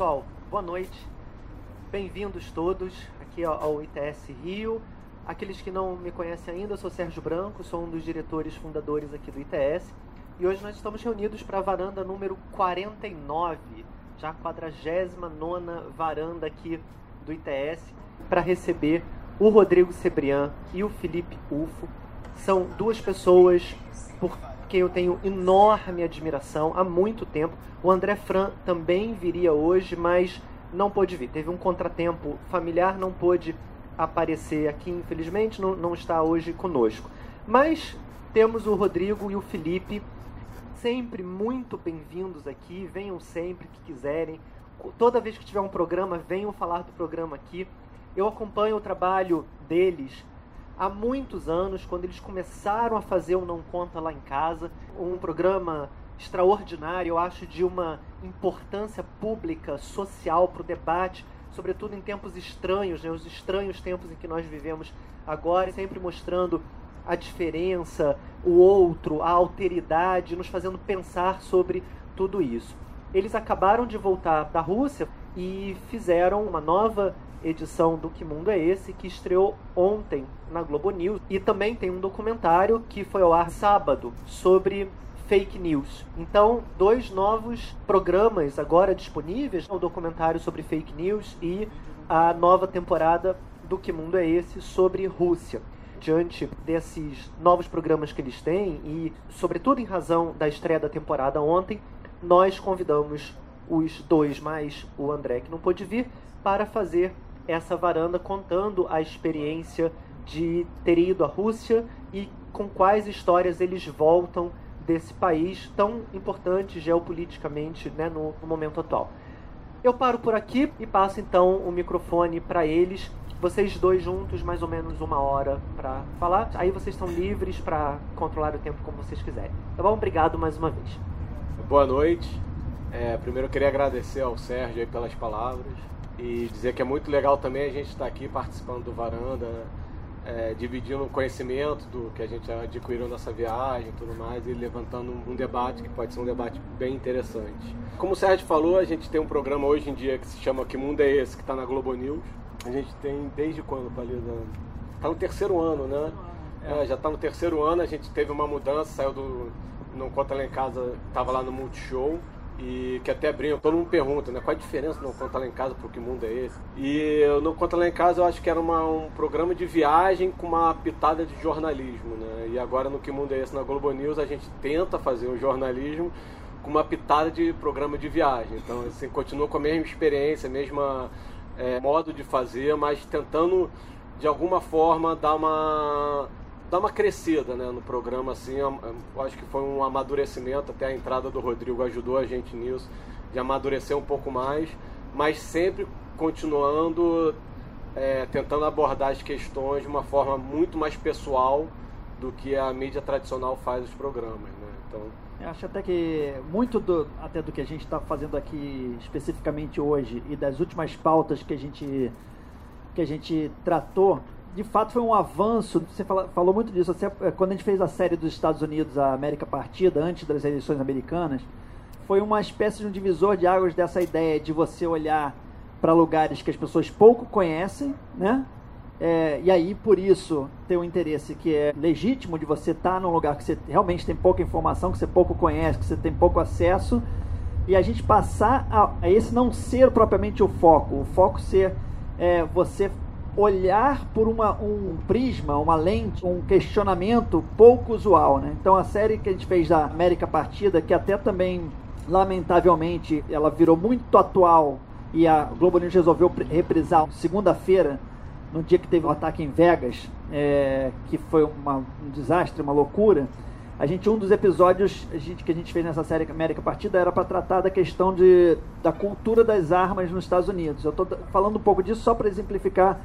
pessoal, boa noite. Bem-vindos todos aqui ao ITS Rio. Aqueles que não me conhecem ainda, eu sou Sérgio Branco, sou um dos diretores fundadores aqui do ITS. E hoje nós estamos reunidos para a varanda número 49, já a 49 varanda aqui do ITS, para receber o Rodrigo Cebrian e o Felipe Ufo. São duas pessoas por quem eu tenho enorme admiração há muito tempo. O André Fran também viria hoje, mas não pôde vir. Teve um contratempo familiar, não pôde aparecer aqui, infelizmente, não, não está hoje conosco. Mas temos o Rodrigo e o Felipe, sempre muito bem-vindos aqui. Venham sempre que quiserem. Toda vez que tiver um programa, venham falar do programa aqui. Eu acompanho o trabalho deles há muitos anos, quando eles começaram a fazer o Não Conta Lá em Casa, um programa extraordinário, eu acho, de uma importância pública, social para o debate, sobretudo em tempos estranhos, né, os estranhos tempos em que nós vivemos agora, sempre mostrando a diferença, o outro, a alteridade, nos fazendo pensar sobre tudo isso. Eles acabaram de voltar da Rússia e fizeram uma nova edição do Que Mundo é Esse, que estreou ontem na Globo News. E também tem um documentário que foi ao ar sábado sobre fake news. Então, dois novos programas agora disponíveis: o documentário sobre fake news e a nova temporada do Que Mundo é Esse sobre Rússia. Diante desses novos programas que eles têm e, sobretudo, em razão da estreia da temporada ontem, nós convidamos os dois mais o André que não pôde vir para fazer essa varanda contando a experiência de ter ido à Rússia e com quais histórias eles voltam desse país tão importante geopoliticamente né, no, no momento atual. Eu paro por aqui e passo então o microfone para eles. Vocês dois juntos, mais ou menos uma hora para falar. Aí vocês estão livres para controlar o tempo como vocês quiserem. Tá bom? Obrigado mais uma vez. Boa noite. É, primeiro eu queria agradecer ao Sérgio pelas palavras e dizer que é muito legal também a gente estar aqui participando do Varanda, é, dividindo o conhecimento do que a gente adquiriu nessa viagem e tudo mais, e levantando um debate que pode ser um debate bem interessante. Como o Sérgio falou, a gente tem um programa hoje em dia que se chama Que Mundo é Esse, que está na Globo News. A gente tem desde quando, Palida? Está no terceiro ano, né? É, já está no terceiro ano, a gente teve uma mudança, saiu do. Não Conta Lá em Casa, estava lá no Multishow e que até brinca, todo mundo pergunta, né? Qual a diferença Não Conta Lá em Casa, porque mundo é esse? E Não Conta Lá em Casa eu acho que era uma, um programa de viagem com uma pitada de jornalismo, né? E agora no Que Mundo é Esse na Globo News a gente tenta fazer um jornalismo com uma pitada de programa de viagem. Então, assim, continua com a mesma experiência, mesma é, modo de fazer, mas tentando de alguma forma dar uma dar uma crescida né, no programa, assim, eu acho que foi um amadurecimento, até a entrada do Rodrigo ajudou a gente nisso, de amadurecer um pouco mais, mas sempre continuando é, tentando abordar as questões de uma forma muito mais pessoal do que a mídia tradicional faz os programas, né? Então, eu acho até que muito do, até do que a gente está fazendo aqui especificamente hoje e das últimas pautas que a gente que a gente tratou de fato foi um avanço. Você fala, falou muito disso. Você, é, quando a gente fez a série dos Estados Unidos, a América Partida, antes das eleições americanas, foi uma espécie de um divisor de águas dessa ideia de você olhar para lugares que as pessoas pouco conhecem, né? É, e aí, por isso, ter um interesse que é legítimo de você estar tá num lugar que você realmente tem pouca informação, que você pouco conhece, que você tem pouco acesso, e a gente passar a, a esse não ser propriamente o foco, o foco ser é, você olhar por uma, um prisma, uma lente, um questionamento pouco usual. Né? Então a série que a gente fez da América Partida, que até também, lamentavelmente, ela virou muito atual e a Globo News resolveu reprisar segunda-feira, no dia que teve o um ataque em Vegas, é, que foi uma, um desastre, uma loucura. A gente, um dos episódios a gente, que a gente fez nessa série América Partida era para tratar da questão de, da cultura das armas nos Estados Unidos. Eu estou falando um pouco disso só para exemplificar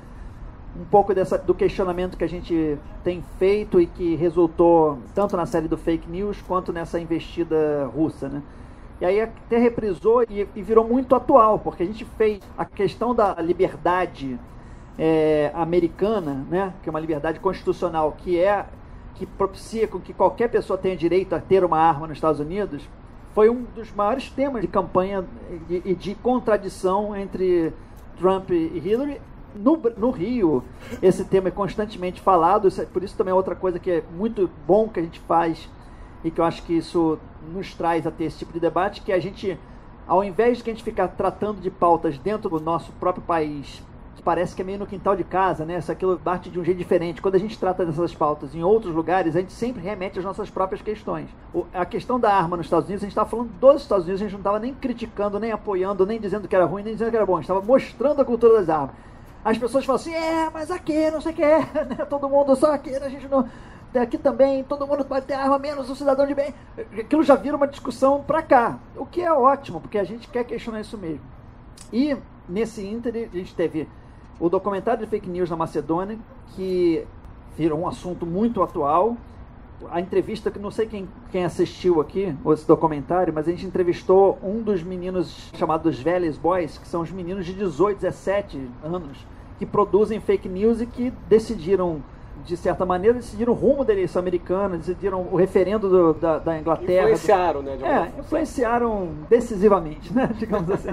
um pouco dessa, do questionamento que a gente tem feito e que resultou tanto na série do fake news quanto nessa investida russa, né? E aí até reprisou e, e virou muito atual, porque a gente fez a questão da liberdade é, americana, né? Que é uma liberdade constitucional que é que propicia com que qualquer pessoa tenha direito a ter uma arma nos Estados Unidos, foi um dos maiores temas de campanha e de, de, contradição entre Trump e Hillary. No, no, Rio, esse tema é constantemente falado, isso, é, por isso também é outra coisa que é muito bom que a gente faz e que eu acho que isso nos traz a ter esse tipo de debate, que a gente, ao invés de que a gente ficar tratando de pautas dentro do nosso próprio país parece que é meio no quintal de casa, né? Se aquilo bate de um jeito diferente. Quando a gente trata dessas pautas em outros lugares, a gente sempre remete às nossas próprias questões. A questão da arma nos Estados Unidos, a gente estava falando dos Estados Unidos, a gente não estava nem criticando, nem apoiando, nem dizendo que era ruim, nem dizendo que era bom. A gente estava mostrando a cultura das armas. As pessoas falam assim, é, mas aqui, não sei o que, né? Todo mundo só aqui, a gente não aqui também, todo mundo pode ter arma, menos o cidadão de bem. Aquilo já vira uma discussão para cá, o que é ótimo, porque a gente quer questionar isso mesmo. E nesse ínter, a gente teve o documentário de fake news na Macedônia, que virou um assunto muito atual. A entrevista, que não sei quem, quem assistiu aqui, esse documentário, mas a gente entrevistou um dos meninos chamados Velhos Boys, que são os meninos de 18, 17 anos, que produzem fake news e que decidiram de certa maneira, decidiram o rumo da eleição americana, decidiram o referendo do, da, da, Inglaterra. Influenciaram, né? é, influenciaram decisivamente, né? Digamos assim.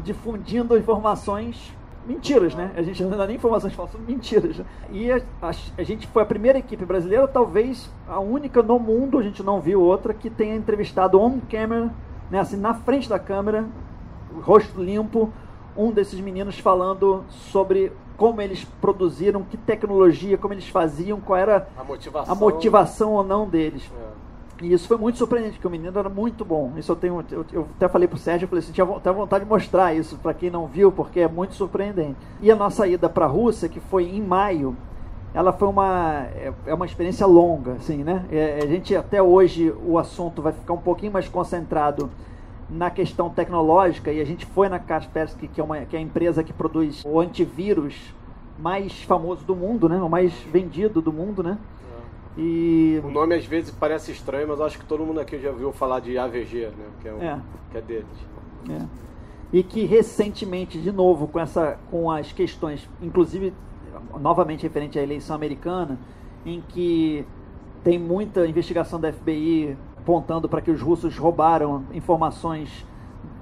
difundindo informações mentiras, né? A gente não dá nem informações falsas, mentiras. Né? E a, a, a, gente foi a primeira equipe brasileira, talvez a única no mundo, a gente não viu outra, que tenha entrevistado on camera, né? Assim, na frente da câmera, rosto limpo, um desses meninos falando sobre como eles produziram, que tecnologia, como eles faziam, qual era a motivação, a motivação ou não deles. É. E isso foi muito surpreendente, porque o menino era muito bom. Isso eu tenho. Eu, eu até falei pro Sérgio, eu falei assim, tinha vontade de mostrar isso para quem não viu, porque é muito surpreendente. E a nossa ida para a Rússia, que foi em maio, ela foi uma é, é uma experiência longa, assim, né? É, a gente até hoje o assunto vai ficar um pouquinho mais concentrado na questão tecnológica e a gente foi na Kaspersky, que é uma que é a empresa que produz o antivírus mais famoso do mundo, né? O mais vendido do mundo, né? E... O nome às vezes parece estranho, mas acho que todo mundo aqui já ouviu falar de AVG, né? Que é, é. Que é deles. É. E que recentemente, de novo, com, essa, com as questões, inclusive novamente referente à eleição americana, em que tem muita investigação da FBI apontando para que os russos roubaram informações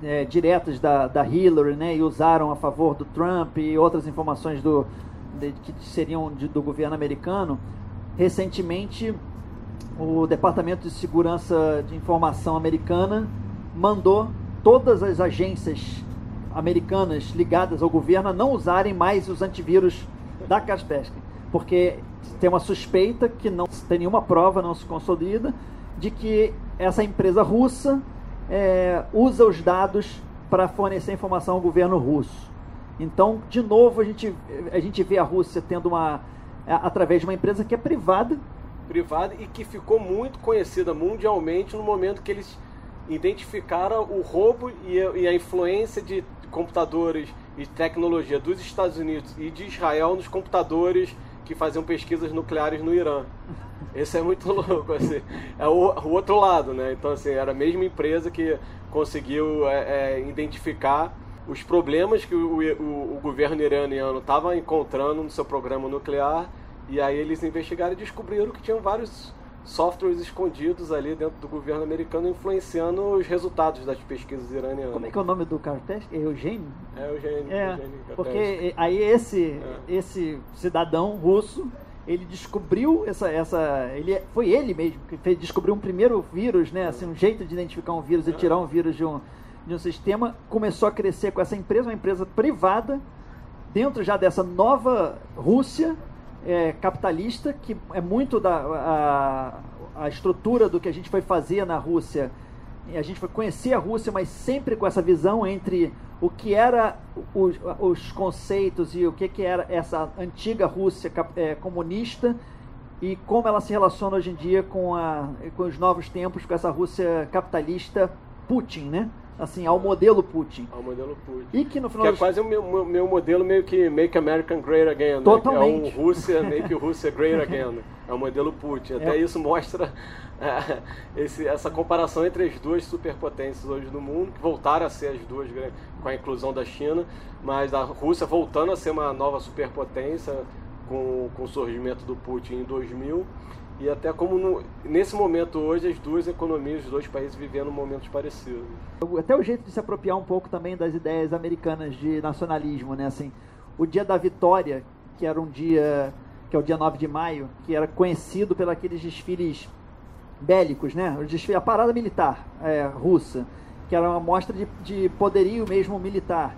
é, diretas da, da Hillary né, e usaram a favor do Trump e outras informações do, de, que seriam de, do governo americano. Recentemente, o Departamento de Segurança de Informação americana mandou todas as agências americanas ligadas ao governo a não usarem mais os antivírus da Kaspersky, porque tem uma suspeita que não tem nenhuma prova, não se consolida, de que essa empresa russa é, usa os dados para fornecer informação ao governo russo. Então, de novo, a gente, a gente vê a Rússia tendo uma é, através de uma empresa que é privada. Privada e que ficou muito conhecida mundialmente no momento que eles identificaram o roubo e a, e a influência de computadores e tecnologia dos Estados Unidos e de Israel nos computadores que faziam pesquisas nucleares no Irã. Esse é muito louco, assim. É o, o outro lado, né? Então, assim, era a mesma empresa que conseguiu é, é, identificar os problemas que o, o, o governo iraniano estava encontrando no seu programa nuclear e aí eles investigaram e descobriram que tinham vários softwares escondidos ali dentro do governo americano influenciando os resultados das pesquisas iranianas. Como é que é o nome do Cartes? É Eugênio? É Eugênio. É, Eugênio porque aí esse, é. esse cidadão russo ele descobriu essa, essa ele foi ele mesmo que fez, descobriu um primeiro vírus, né, assim um jeito de identificar um vírus e tirar um vírus de um de um sistema, começou a crescer com essa empresa, uma empresa privada, dentro já dessa nova Rússia é, capitalista, que é muito da a, a estrutura do que a gente foi fazer na Rússia. A gente foi conhecer a Rússia, mas sempre com essa visão entre o que era os, os conceitos e o que, que era essa antiga Rússia é, comunista e como ela se relaciona hoje em dia com, a, com os novos tempos, com essa Rússia capitalista Putin, né? Assim, ao modelo Putin. Ao modelo Putin. E que no final que é quase o meu, meu modelo meio que Make American Great Again, Totalmente. Né? É um Rússia, Make Rússia Great Again. É o modelo Putin. Até é. isso mostra é, esse, essa comparação entre as duas superpotências hoje no mundo, que voltaram a ser as duas com a inclusão da China, mas a Rússia voltando a ser uma nova superpotência com, com o surgimento do Putin em 2000 e até como no, nesse momento hoje as duas economias, os dois países vivendo momentos parecidos. Até o jeito de se apropriar um pouco também das ideias americanas de nacionalismo, né? Assim, o dia da vitória, que era um dia, que é o dia 9 de maio, que era conhecido pelos desfiles bélicos, né? O desfile, a parada militar é, russa, que era uma mostra de, de poderio mesmo militar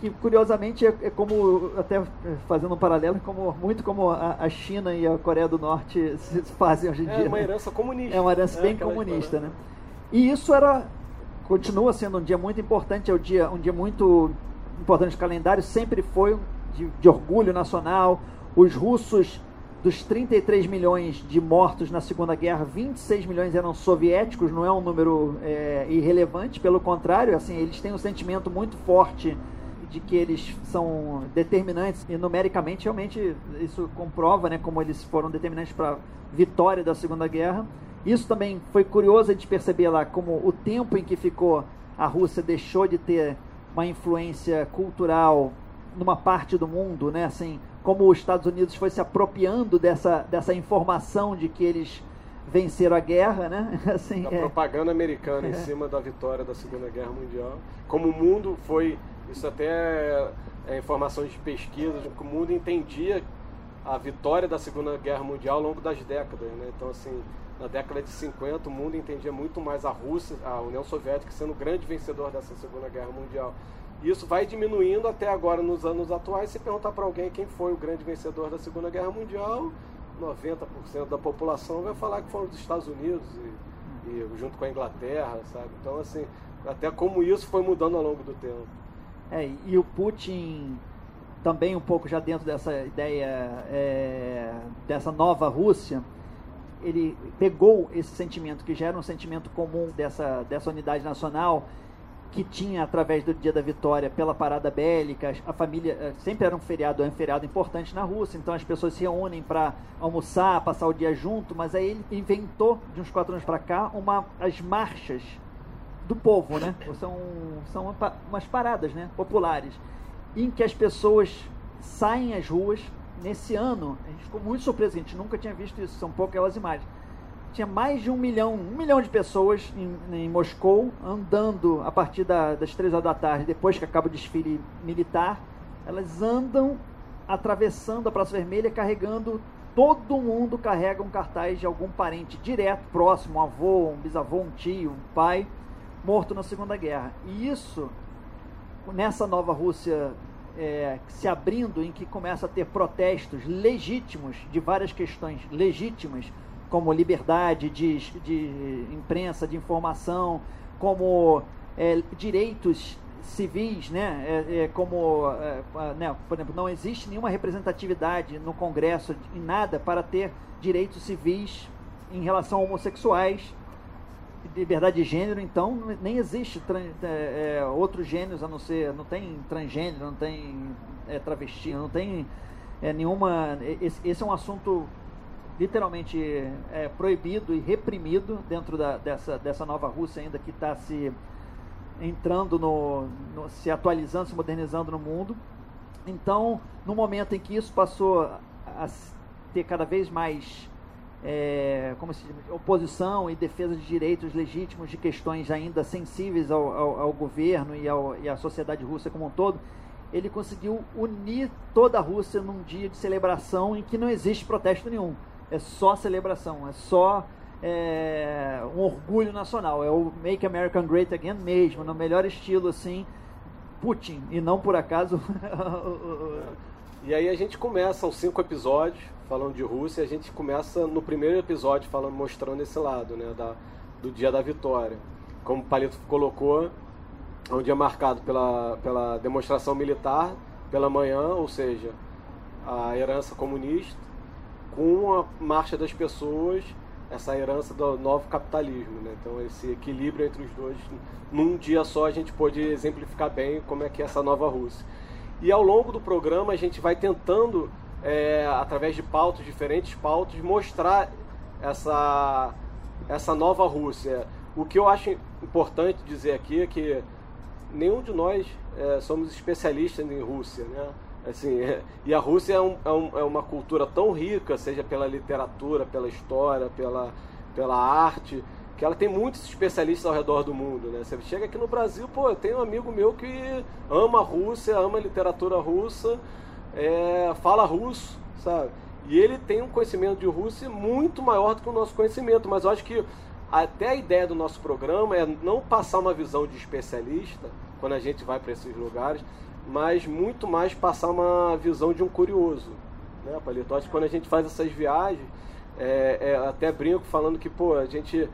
que curiosamente é, é, como, até fazendo um paralelo, como, muito como a, a, China e a Coreia do Norte se fazem hoje em é dia. É uma herança comunista. É uma herança bem comunista, né? E isso era, continua sendo um dia muito importante, é um dia, um dia muito importante no calendário, sempre foi de, de orgulho nacional. Os russos, dos 33 milhões de mortos na Segunda Guerra, 26 milhões eram soviéticos, não é um número é, irrelevante, pelo contrário, assim, eles têm um sentimento muito forte de que eles são determinantes e numericamente realmente isso comprova, né, como eles foram determinantes para a vitória da Segunda Guerra. Isso também foi curioso de perceber lá como o tempo em que ficou a Rússia deixou de ter uma influência cultural numa parte do mundo, né, assim, como os Estados Unidos foi se apropriando dessa dessa informação de que eles venceram a guerra, né? Assim, a é... propaganda americana é. em cima da vitória da Segunda Guerra Mundial. Como o mundo foi isso até é, é informações de pesquisa, que o mundo entendia a vitória da Segunda Guerra Mundial ao longo das décadas. Né? Então, assim, na década de 50, o mundo entendia muito mais a Rússia, a União Soviética, sendo o grande vencedor dessa Segunda Guerra Mundial. Isso vai diminuindo até agora nos anos atuais. Se perguntar para alguém quem foi o grande vencedor da Segunda Guerra Mundial, 90% da população vai falar que foram os Estados Unidos e, e junto com a Inglaterra, sabe? Então, assim, até como isso foi mudando ao longo do tempo. É, e o Putin também um pouco já dentro dessa ideia é, dessa nova Rússia, ele pegou esse sentimento que já era um sentimento comum dessa, dessa unidade nacional que tinha através do Dia da Vitória pela parada bélica, a família é, sempre era um feriado, um feriado importante na Rússia, então as pessoas se reúnem para almoçar, passar o dia junto, mas aí ele inventou de uns quatro anos para cá uma as marchas do povo, né? São, são umas paradas né? populares em que as pessoas saem às ruas. Nesse ano, a gente ficou muito surpreso, a gente nunca tinha visto isso, são poucas aquelas imagens. Tinha mais de um milhão, um milhão de pessoas em, em Moscou andando a partir da, das três horas da tarde, depois que acaba o desfile militar. Elas andam atravessando a Praça Vermelha, carregando todo mundo carrega um cartaz de algum parente direto, próximo, um avô, um bisavô, um tio, um pai, morto na Segunda Guerra. E isso, nessa nova Rússia é, se abrindo, em que começa a ter protestos legítimos de várias questões legítimas, como liberdade de, de imprensa, de informação, como é, direitos civis, né? É, é como, é, né? por exemplo, não existe nenhuma representatividade no Congresso em nada para ter direitos civis em relação a homossexuais liberdade de gênero, então nem existe é, é, outros gêneros a não ser. Não tem transgênero, não tem é, travesti, não tem é, nenhuma. Esse, esse, é um assunto literalmente é, proibido e reprimido dentro da, dessa, dessa nova Rússia ainda que está se entrando no, no, se atualizando, se modernizando no mundo. Então, no momento em que isso passou a ter cada vez mais é, como se diz, oposição e defesa de direitos legítimos de questões ainda sensíveis ao, ao, ao governo e, ao, e à sociedade russa como um todo, ele conseguiu unir toda a Rússia num dia de celebração em que não existe protesto nenhum. É só celebração, é só é, um orgulho nacional. É o Make America Great Again mesmo, no melhor estilo assim, Putin, e não por acaso. e aí a gente começa os cinco episódios falando de Rússia, a gente começa no primeiro episódio falando, mostrando esse lado, né, da, do dia da vitória. Como o Palito colocou, é um dia marcado pela, pela demonstração militar pela manhã, ou seja, a herança comunista, com a marcha das pessoas, essa herança do novo capitalismo. Né? Então, esse equilíbrio entre os dois, num dia só, a gente pôde exemplificar bem como é que é essa nova Rússia. E ao longo do programa, a gente vai tentando é, através de pautas, diferentes pautas, mostrar essa, essa nova Rússia. O que eu acho importante dizer aqui é que nenhum de nós é, somos especialistas em Rússia. Né? Assim, e a Rússia é, um, é, um, é, uma cultura tão rica, seja pela literatura, pela história, pela, pela arte, que ela tem muitos especialistas ao redor do mundo, né? Você chega aqui no Brasil, pô, tenho um amigo meu que ama a Rússia, ama a literatura russa, é, fala russo, sabe? E ele tem um conhecimento de Rússia muito maior do que o nosso conhecimento, mas eu acho que até a ideia do nosso programa é não passar uma visão de especialista quando a gente vai para esses lugares, mas muito mais passar uma visão de um curioso. Né, Palito? Acho que quando a gente faz essas viagens, é, é, até brinco falando que pô, a gente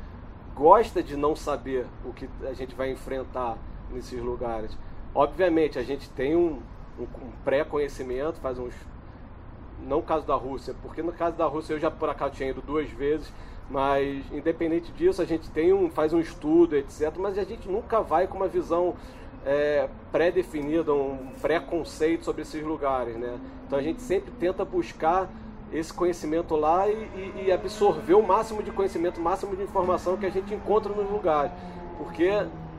gosta de não saber o que a gente vai enfrentar nesses lugares. Obviamente, a gente tem um, um, um pré-conhecimento, faz uns. Não o caso da Rússia, porque no caso da Rússia eu já por acaso tinha ido duas vezes, mas independente disso, a gente tem um, faz um estudo, etc. Mas a gente nunca vai com uma visão é, pré-definida, um pré-conceito sobre esses lugares, né? Então a gente sempre tenta buscar esse conhecimento lá e, e, absorver o máximo de conhecimento, o máximo de informação que a gente encontra nos lugares. Porque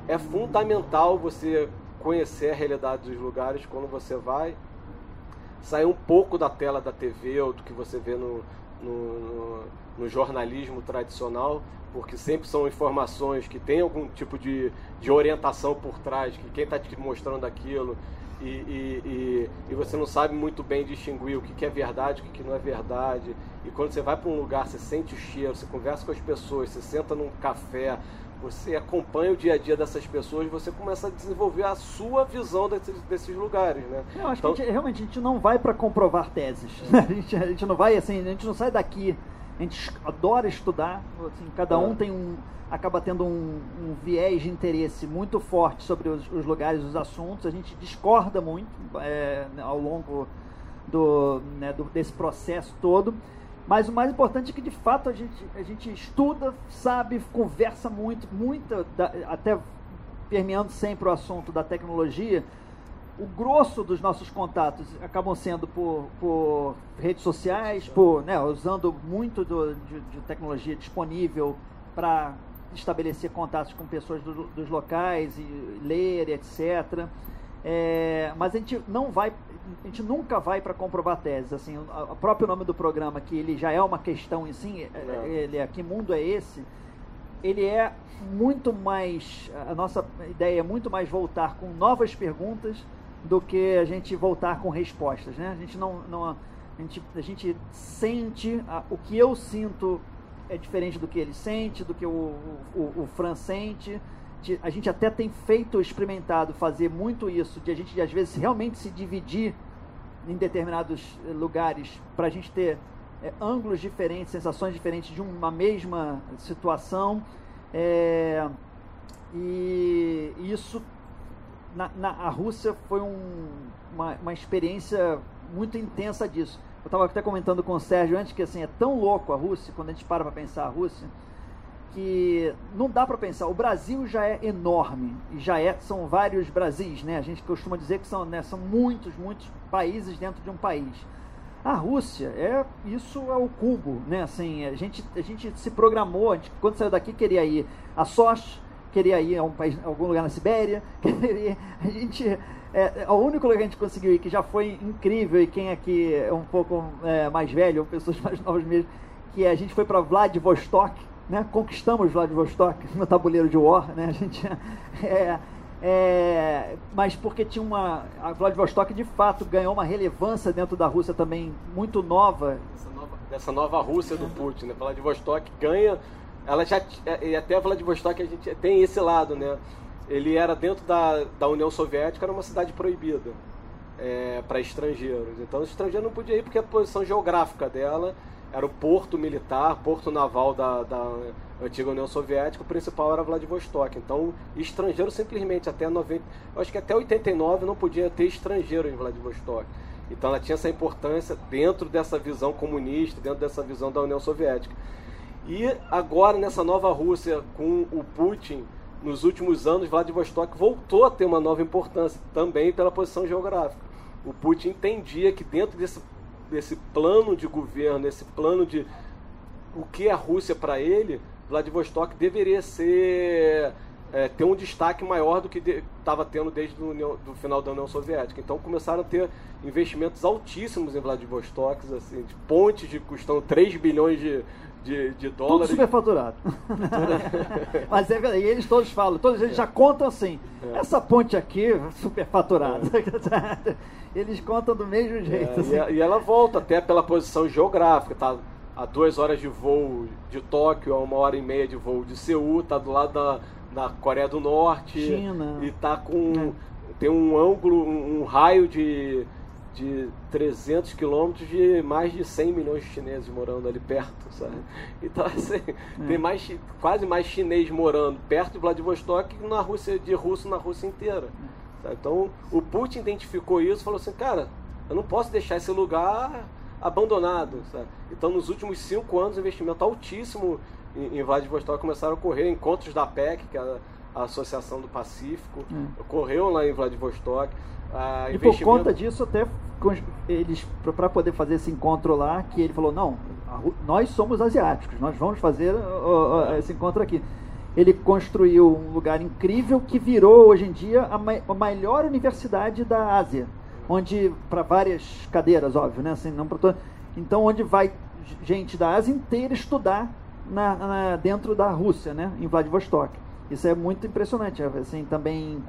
é fundamental você conhecer a realidade dos lugares quando você vai, sair um pouco da tela da TV ou do que você vê no, no, no, jornalismo tradicional, porque sempre são informações que têm algum tipo de, de orientação por trás, que quem está te mostrando aquilo e, e, e, e, você não sabe muito bem distinguir o que, que é verdade, o que, que não é verdade. E quando você vai para um lugar, você sente o cheiro, você conversa com as pessoas, você senta num café, você acompanha o dia a dia dessas pessoas, você começa a desenvolver a sua visão desses, desses lugares, né? Eu acho então... que a gente, realmente a gente não vai para comprovar teses. Né? A, gente, a gente não vai assim, a gente não sai daqui a gente adora estudar, assim, cada um é. tem um acaba tendo um, um, viés de interesse muito forte sobre os, os lugares, os assuntos. A gente discorda muito é, ao longo do, né, do, desse processo todo. Mas o mais importante é que de fato a gente, a gente estuda, sabe, conversa muito, muita, até permeando sempre o assunto da tecnologia, o grosso dos nossos contatos acabam sendo por, por redes sociais, por, né, usando muito do, de, de tecnologia disponível para estabelecer contatos com pessoas do, dos locais e ler, etc. É, mas a gente não vai, a gente nunca vai para comprovar teses. Assim, o próprio nome do programa, que ele já é uma questão em si, é, é. ele é que mundo é esse? Ele é muito mais, a nossa ideia é muito mais voltar com novas perguntas do que a gente voltar com respostas, né? A gente não, não a gente, a gente sente a, o que eu sinto é diferente do que ele sente, do que o, o, o Fran sente. A gente até tem feito, experimentado fazer muito isso, de a gente às vezes realmente se dividir em determinados lugares para a gente ter é, ângulos diferentes, sensações diferentes de uma mesma situação. É, e isso na, na, a Rússia foi um, uma, uma experiência muito intensa disso. Eu estava até comentando com o Sérgio antes que assim é tão louco a Rússia, quando a gente para para pensar a Rússia, que não dá para pensar. O Brasil já é enorme já é, são vários Brasis, né? A gente costuma dizer que são, né, são muitos, muitos países dentro de um país. A Rússia é isso é o cubo, né? Assim, a gente a gente se programou, a gente, quando saiu daqui queria ir a Sochi, queria ir a um país, a algum lugar na Sibéria, queria, a gente é, é, o único lugar que a gente conseguiu ir que já foi incrível e quem aqui é um pouco é, mais velho ou pessoas mais novas mesmo, que a gente foi para Vladivostok, né? Conquistamos Vladivostok no tabuleiro de War, né? A gente é, é, mas porque tinha uma a Vladivostok de fato ganhou uma relevância dentro da Rússia também muito nova. Essa nova, dessa nova Rússia do Putin, né? Vladivostok ganha ela já é, e até Vladivostok a gente tem esse lado, né? Ele era dentro da, da União Soviética, era uma cidade proibida é, para estrangeiros. Então, o estrangeiro não podia ir porque a posição geográfica dela era o porto militar, porto naval da, da antiga União Soviética, o principal era Vladivostok. Então, estrangeiro simplesmente até 90, acho que até 89 não podia ter estrangeiro em Vladivostok. Então, ela tinha essa importância dentro dessa visão comunista, dentro dessa visão da União Soviética. E agora, nessa nova Rússia, com o Putin, nos últimos anos, Vladivostok voltou a ter uma nova importância, também pela posição geográfica. O Putin entendia que dentro desse, desse plano de governo, esse plano de o que é a Rússia para ele, Vladivostok deveria ser é, ter um destaque maior do que estava tendo desde o final da União Soviética. Então começaram a ter investimentos altíssimos em Vladivostok, assim, de pontes de custando 3 bilhões de, de, de dólares. Tudo superfaturado. Mas é verdade, e eles todos falam, todos eles já contam assim, é. essa ponte aqui, superfaturada. É. Eles contam do mesmo jeito. É, assim. e, e, ela volta até pela posição geográfica, tá? A duas horas de voo de Tóquio, a uma hora e meia de voo de Seul, tá do lado da, da Coreia do Norte. China. E tá com. É. Tem um ângulo, um, um raio de de 300 quilômetros de mais de 100 milhões de chineses morando ali perto, sabe? Então, assim, é. tem mais, quase mais chinês morando perto de Vladivostok que na Rússia, de russo na Rússia inteira. Sabe? Então, o Putin identificou isso e falou assim, cara, eu não posso deixar esse lugar abandonado, sabe? Então, nos últimos cinco anos, investimento altíssimo em, em Vladivostok começaram a ocorrer encontros da PEC, que é a Associação do Pacífico, hum. ocorreu lá em Vladivostok. Ah, e por conta disso, até eles, para poder fazer esse encontro lá, que ele falou: não, nós somos asiáticos, nós vamos fazer uh, uh, esse encontro aqui. Ele construiu um lugar incrível que virou hoje em dia a, ma a maior universidade da Ásia, onde para várias cadeiras, óbvio, né? Assim, não para Então, onde vai gente da Ásia inteira estudar na, na, dentro da Rússia, né? Em Vladivostok. Isso é muito impressionante. Assim, também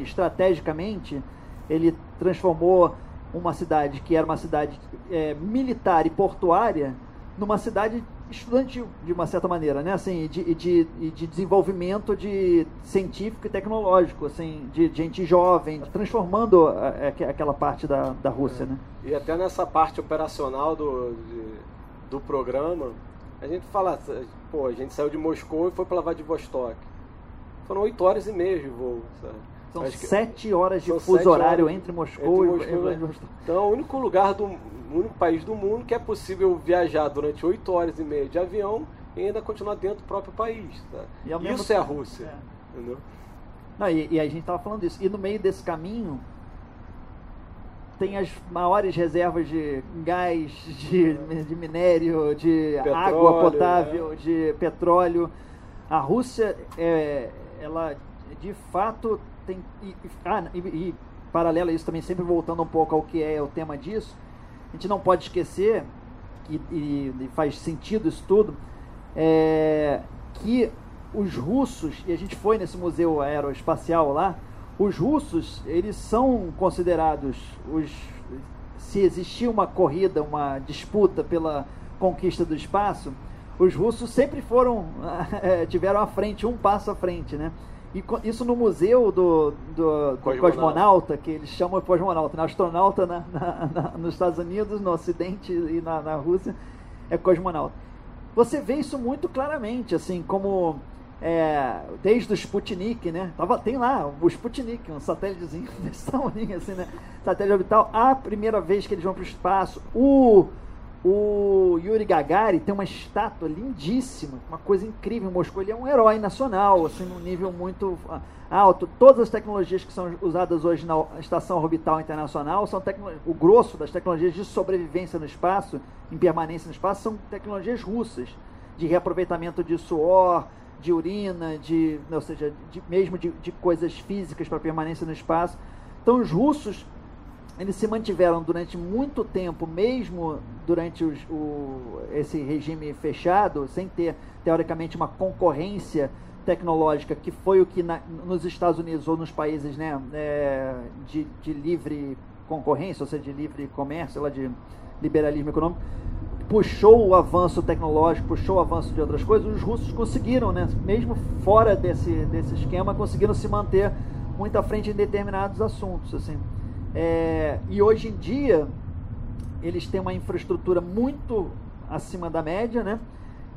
estrategicamente ele transformou uma cidade que era uma cidade é, militar e portuária numa cidade estudantil, de uma certa maneira, né? Assim, de, de, de desenvolvimento de científico e tecnológico, assim, de gente jovem, transformando aquela parte da, da Rússia, é. né? E até nessa parte operacional do, de, do programa, a gente fala, pô, a gente saiu de Moscou e foi para Vladivostok. Foram oito horas e meia de voo, sabe? São Acho sete horas de fuso horário horas entre Moscou, entre Moscou e Vladivostok. Então, é o único lugar do o único país do mundo que é possível viajar durante oito horas e meia de avião e ainda continuar dentro do próprio país. Tá? Isso tempo, é a Rússia. É. Entendeu? Não, e, e, a gente estava falando disso. E no meio desse caminho tem as maiores reservas de gás, de, de minério, de petróleo, água potável, é. de petróleo. A Rússia, é, ela de fato tem. E, ah, e, e paralelo a isso também, sempre voltando um pouco ao que é o tema disso, a gente não pode esquecer, e, e, e faz sentido isso tudo, é, que os russos, e a gente foi nesse museu aeroespacial lá, os russos, eles são considerados os se existia uma corrida, uma disputa pela conquista do espaço, os russos sempre foram é, tiveram à frente, um passo à frente, né? E isso no museu do, do, cosmonauta. cosmonauta. que eles chamam de cosmonauta, né? astronauta na, na, na, nos Estados Unidos, no Ocidente e na, na Rússia, é cosmonauta. Você vê isso muito claramente, assim, como é, desde o Sputnik, né? Tava, tem lá o Sputnik, um satélitezinho desse tamanho, assim, né? Satélite orbital. A primeira vez que eles vão para o espaço, o o Yuri Gagarin tem uma estátua lindíssima, uma coisa incrível em Moscou. Ele é um herói nacional, assim, num nível muito ah, alto. Todas as tecnologias que são usadas hoje na Estação Orbital Internacional são o grosso das tecnologias de sobrevivência no espaço, em permanência no espaço, são tecnologias russas, de reaproveitamento de suor, de urina, de, ou seja, de, mesmo de, de coisas físicas para permanência no espaço. Então, os russos eles se mantiveram durante muito tempo, mesmo durante os, o, esse regime fechado, sem ter, teoricamente, uma concorrência tecnológica, que foi o que na, nos Estados Unidos ou nos países né, é, de, de, livre concorrência, ou seja, de livre comércio, lá de liberalismo econômico, puxou o avanço tecnológico, puxou o avanço de outras coisas, os russos conseguiram, né, mesmo fora desse, desse esquema, conseguiram se manter muito à frente em determinados assuntos. Assim. É, e hoje em dia, eles têm uma infraestrutura muito acima da média, né?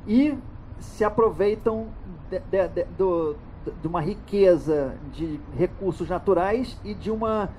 E se aproveitam de, de, de, do, de uma riqueza de recursos naturais e de uma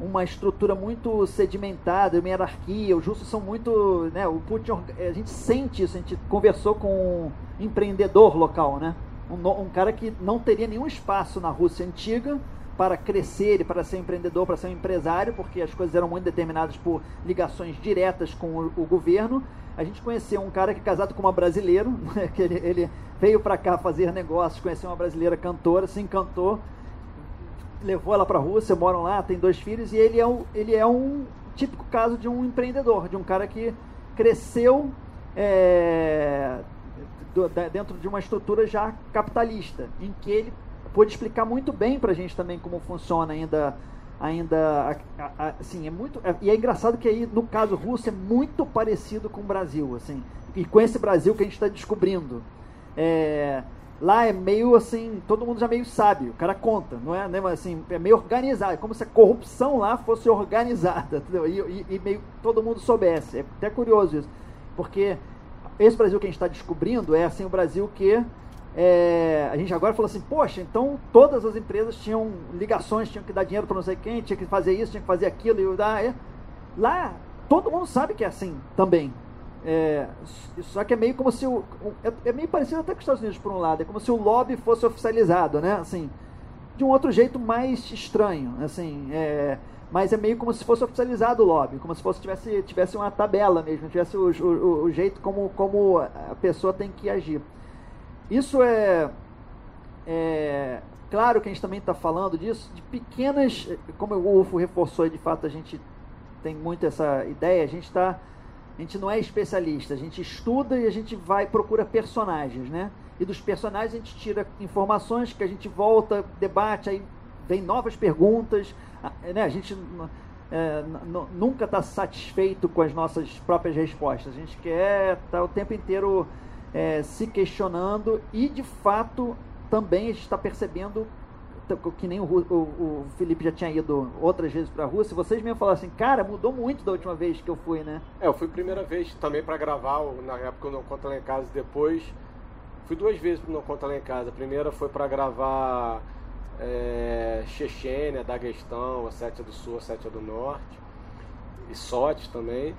uma estrutura muito sedimentada, uma hierarquia. Os russos são muito, né? O Putin, a gente sente isso. A gente conversou com um empreendedor local, né? Um, um cara que não teria nenhum espaço na Rússia antiga para crescer e para ser empreendedor, para ser um empresário, porque as coisas eram muito determinadas por ligações diretas com o, o governo. A gente conheceu um cara que é casado com uma brasileira, né, que ele, ele veio para cá fazer negócios, conheceu uma brasileira cantora, se encantou, levou ela para a Rússia, moram lá, tem dois filhos, e ele é, um, ele é um típico caso de um empreendedor, de um cara que cresceu é, do, dentro de uma estrutura já capitalista, em que ele pôde explicar muito bem para a gente também como funciona ainda ainda assim é muito é, e é engraçado que aí no caso russo é muito parecido com o Brasil assim e com esse Brasil que a gente está descobrindo é, lá é meio assim todo mundo já meio sabe o cara conta não é né, assim é meio organizado é como se a corrupção lá fosse organizada entendeu? E, e, e meio todo mundo soubesse é até curioso isso porque esse Brasil que a gente está descobrindo é assim o Brasil que é, a gente agora falou assim, poxa, então todas as empresas tinham ligações, tinham que dar dinheiro para não sei quem, tinha que fazer isso, tinha que fazer aquilo, e é. lá todo mundo sabe que é assim também. É, só que é meio como se o. É, é, meio parecido até com os Estados Unidos, por um lado. É como se o lobby fosse oficializado, né? Assim, de um outro jeito mais estranho. Assim, é, mas é meio como se fosse oficializado o lobby, como se fosse tivesse, tivesse uma tabela mesmo, tivesse o, o, o jeito como, como a pessoa tem que agir. Isso é, é claro que a gente também está falando disso, de pequenas, como o UFO reforçou, de fato a gente tem muito essa ideia, a gente está a gente não é especialista, a gente estuda e a gente vai procura personagens, né? E dos personagens a gente tira informações que a gente volta, debate, aí vem novas perguntas, né? A gente é, nunca está satisfeito com as nossas próprias respostas. A gente quer estar tá o tempo inteiro é, se questionando e, de fato, também a gente está percebendo que nem o, o, o, Felipe já tinha ido outras vezes para a Rússia, vocês mesmo falaram assim, cara, mudou muito da última vez que eu fui, né? É, eu fui primeira vez também para gravar, na época eu não conta lá em casa, depois fui duas vezes para não conta lá em casa. A primeira foi para gravar é, Chechênia, Daguestão, Sétia do Sul, a Sétia do Norte, e Sote também.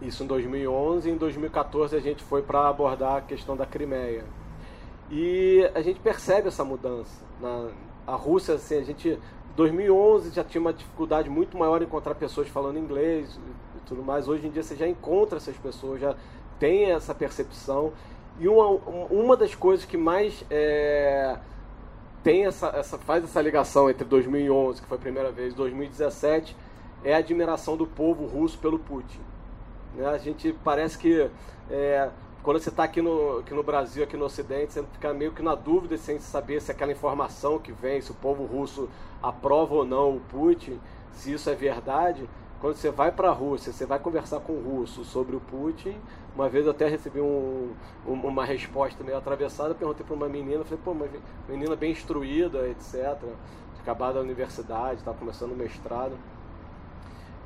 Isso em 2011. Em 2014 a gente foi para abordar a questão da Crimeia. E a gente percebe essa mudança. Na, a Rússia, assim, a gente. 2011 já tinha uma dificuldade muito maior em encontrar pessoas falando inglês e tudo mais. Hoje em dia você já encontra essas pessoas, já tem essa percepção. E uma, uma das coisas que mais é, tem essa, essa, faz essa ligação entre 2011, que foi a primeira vez, e 2017, é a admiração do povo russo pelo Putin. Né? A gente parece que é, quando você está aqui no, aqui no Brasil, aqui no Ocidente, você fica meio que na dúvida sem saber se aquela informação que vem, se o povo russo aprova ou não o Putin, se isso é verdade. Quando você vai para a Rússia, você vai conversar com o russo sobre o Putin. Uma vez eu até recebi um, um, uma resposta meio atravessada, perguntei para uma menina, falei, pô, uma menina bem instruída, etc. Acabada a universidade, estava começando o mestrado.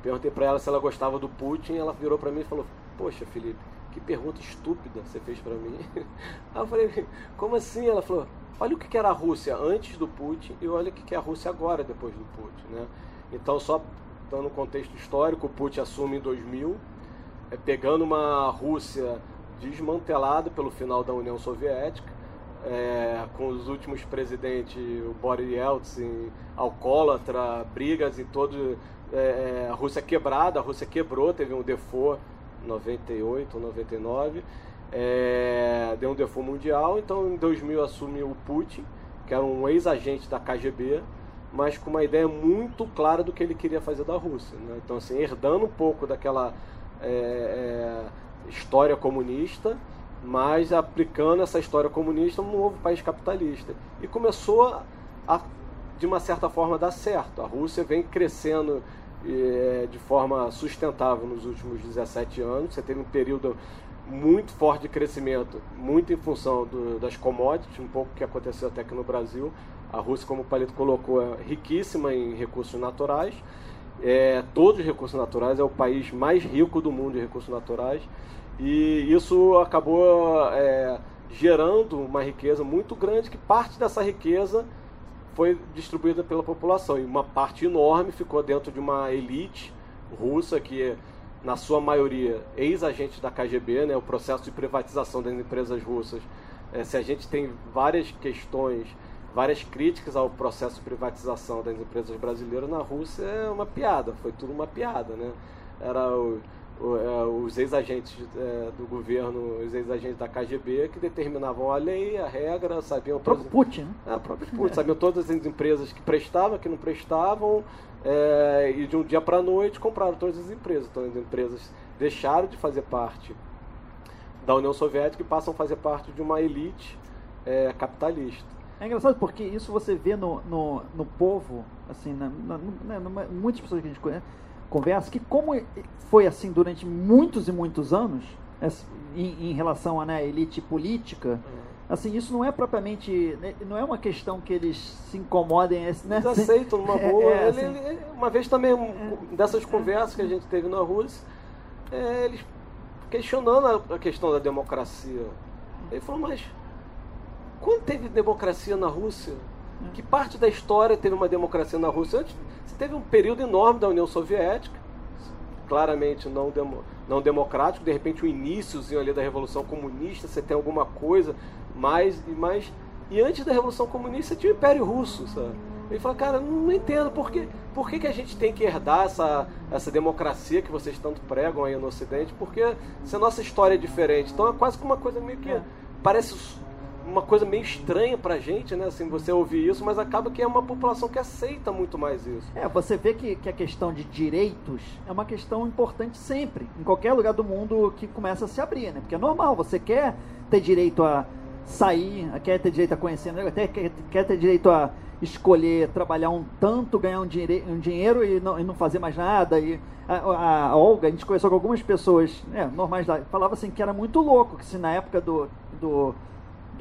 Perguntei para ela se ela gostava do Putin, ela virou para mim e falou: Poxa, Felipe, que pergunta estúpida você fez para mim. Aí eu falei: Como assim? Ela falou: Olha o que era a Rússia antes do Putin e olha o que é a Rússia agora, depois do Putin. Né? Então, só dando um contexto histórico, o Putin assume em 2000, é, pegando uma Rússia desmantelada pelo final da União Soviética, é, com os últimos presidentes, o Boris Yeltsin, alcoólatra, brigas em todo é, é, a Rússia quebrada, a Rússia quebrou, teve um default 98 ou 99, é, deu um default mundial, então em 2000 assume o Putin, que era um ex-agente da KGB, mas com uma ideia muito clara do que ele queria fazer da Rússia. Né? Então, assim, herdando um pouco daquela é, é, história comunista, mas aplicando essa história comunista num novo país capitalista. E começou a, de uma certa forma, dar certo. A Rússia vem crescendo é, de forma sustentável nos últimos 17 anos. Você teve um período muito forte de crescimento, muito em função do, das commodities, um pouco que aconteceu até aqui no Brasil. A Rússia, como o Palito colocou, é riquíssima em recursos naturais. É, todos os recursos naturais, é o país mais rico do mundo de recursos naturais. E isso acabou é, gerando uma riqueza muito grande, que parte dessa riqueza foi distribuída pela população e uma parte enorme ficou dentro de uma elite russa que na sua maioria ex-agentes da KGB, né, o processo de privatização das empresas russas. É, se a gente tem várias questões várias críticas ao processo de privatização das empresas brasileiras na Rússia é uma piada, foi tudo uma piada, né? Era o, os ex-agentes é, do governo, os ex-agentes da KGB que determinavam a lei, a regra, sabiam... O próprio Putin, né? É, o próprio Putin, sabiam todas as empresas que prestavam, que não prestavam, é, e de um dia para a noite compraram todas as empresas. Então as empresas deixaram de fazer parte da União Soviética e passam a fazer parte de uma elite é, capitalista. É engraçado porque isso você vê no, no, no povo, assim, na, na, na, muitas pessoas que a gente conhece, conversa, que como foi assim durante muitos e muitos anos, em, em relação à né, elite política, assim, isso não é propriamente, né, não é uma questão que eles se incomodem. Né? Eles aceitam numa é, boa. É, assim, ele, ele, uma vez também, é, dessas conversas que a gente teve na Rússia, é, eles questionando a, questão da democracia. Ele falou, mas quando teve democracia na Rússia? Que parte da história teve uma democracia na Rússia? Antes, você teve um período enorme da União Soviética, claramente não, demo, não democrático, de repente o iníciozinho ali da Revolução Comunista, você tem alguma coisa mais e mais. E antes da Revolução Comunista tinha o Império Russo, sabe? Ele fala, cara, não entendo por que, por que, que a gente tem que herdar essa, essa democracia que vocês tanto pregam aí no Ocidente, porque se a nossa história é diferente. Então é quase que uma coisa meio que. É. Parece uma coisa meio estranha pra gente, né? Assim, você ouvir isso, mas acaba que é uma população que aceita muito mais isso. É, você vê que, que a questão de direitos é uma questão importante sempre, em qualquer lugar do mundo que começa a se abrir, né? Porque é normal, você quer ter direito a sair, quer ter direito a conhecer, até quer, quer ter direito a escolher trabalhar um tanto, ganhar um, dinhe um dinheiro e não, e não, fazer mais nada. E a, a, a, Olga, a gente conheceu com algumas pessoas né, normais lá, falava assim que era muito louco, que se na época do, do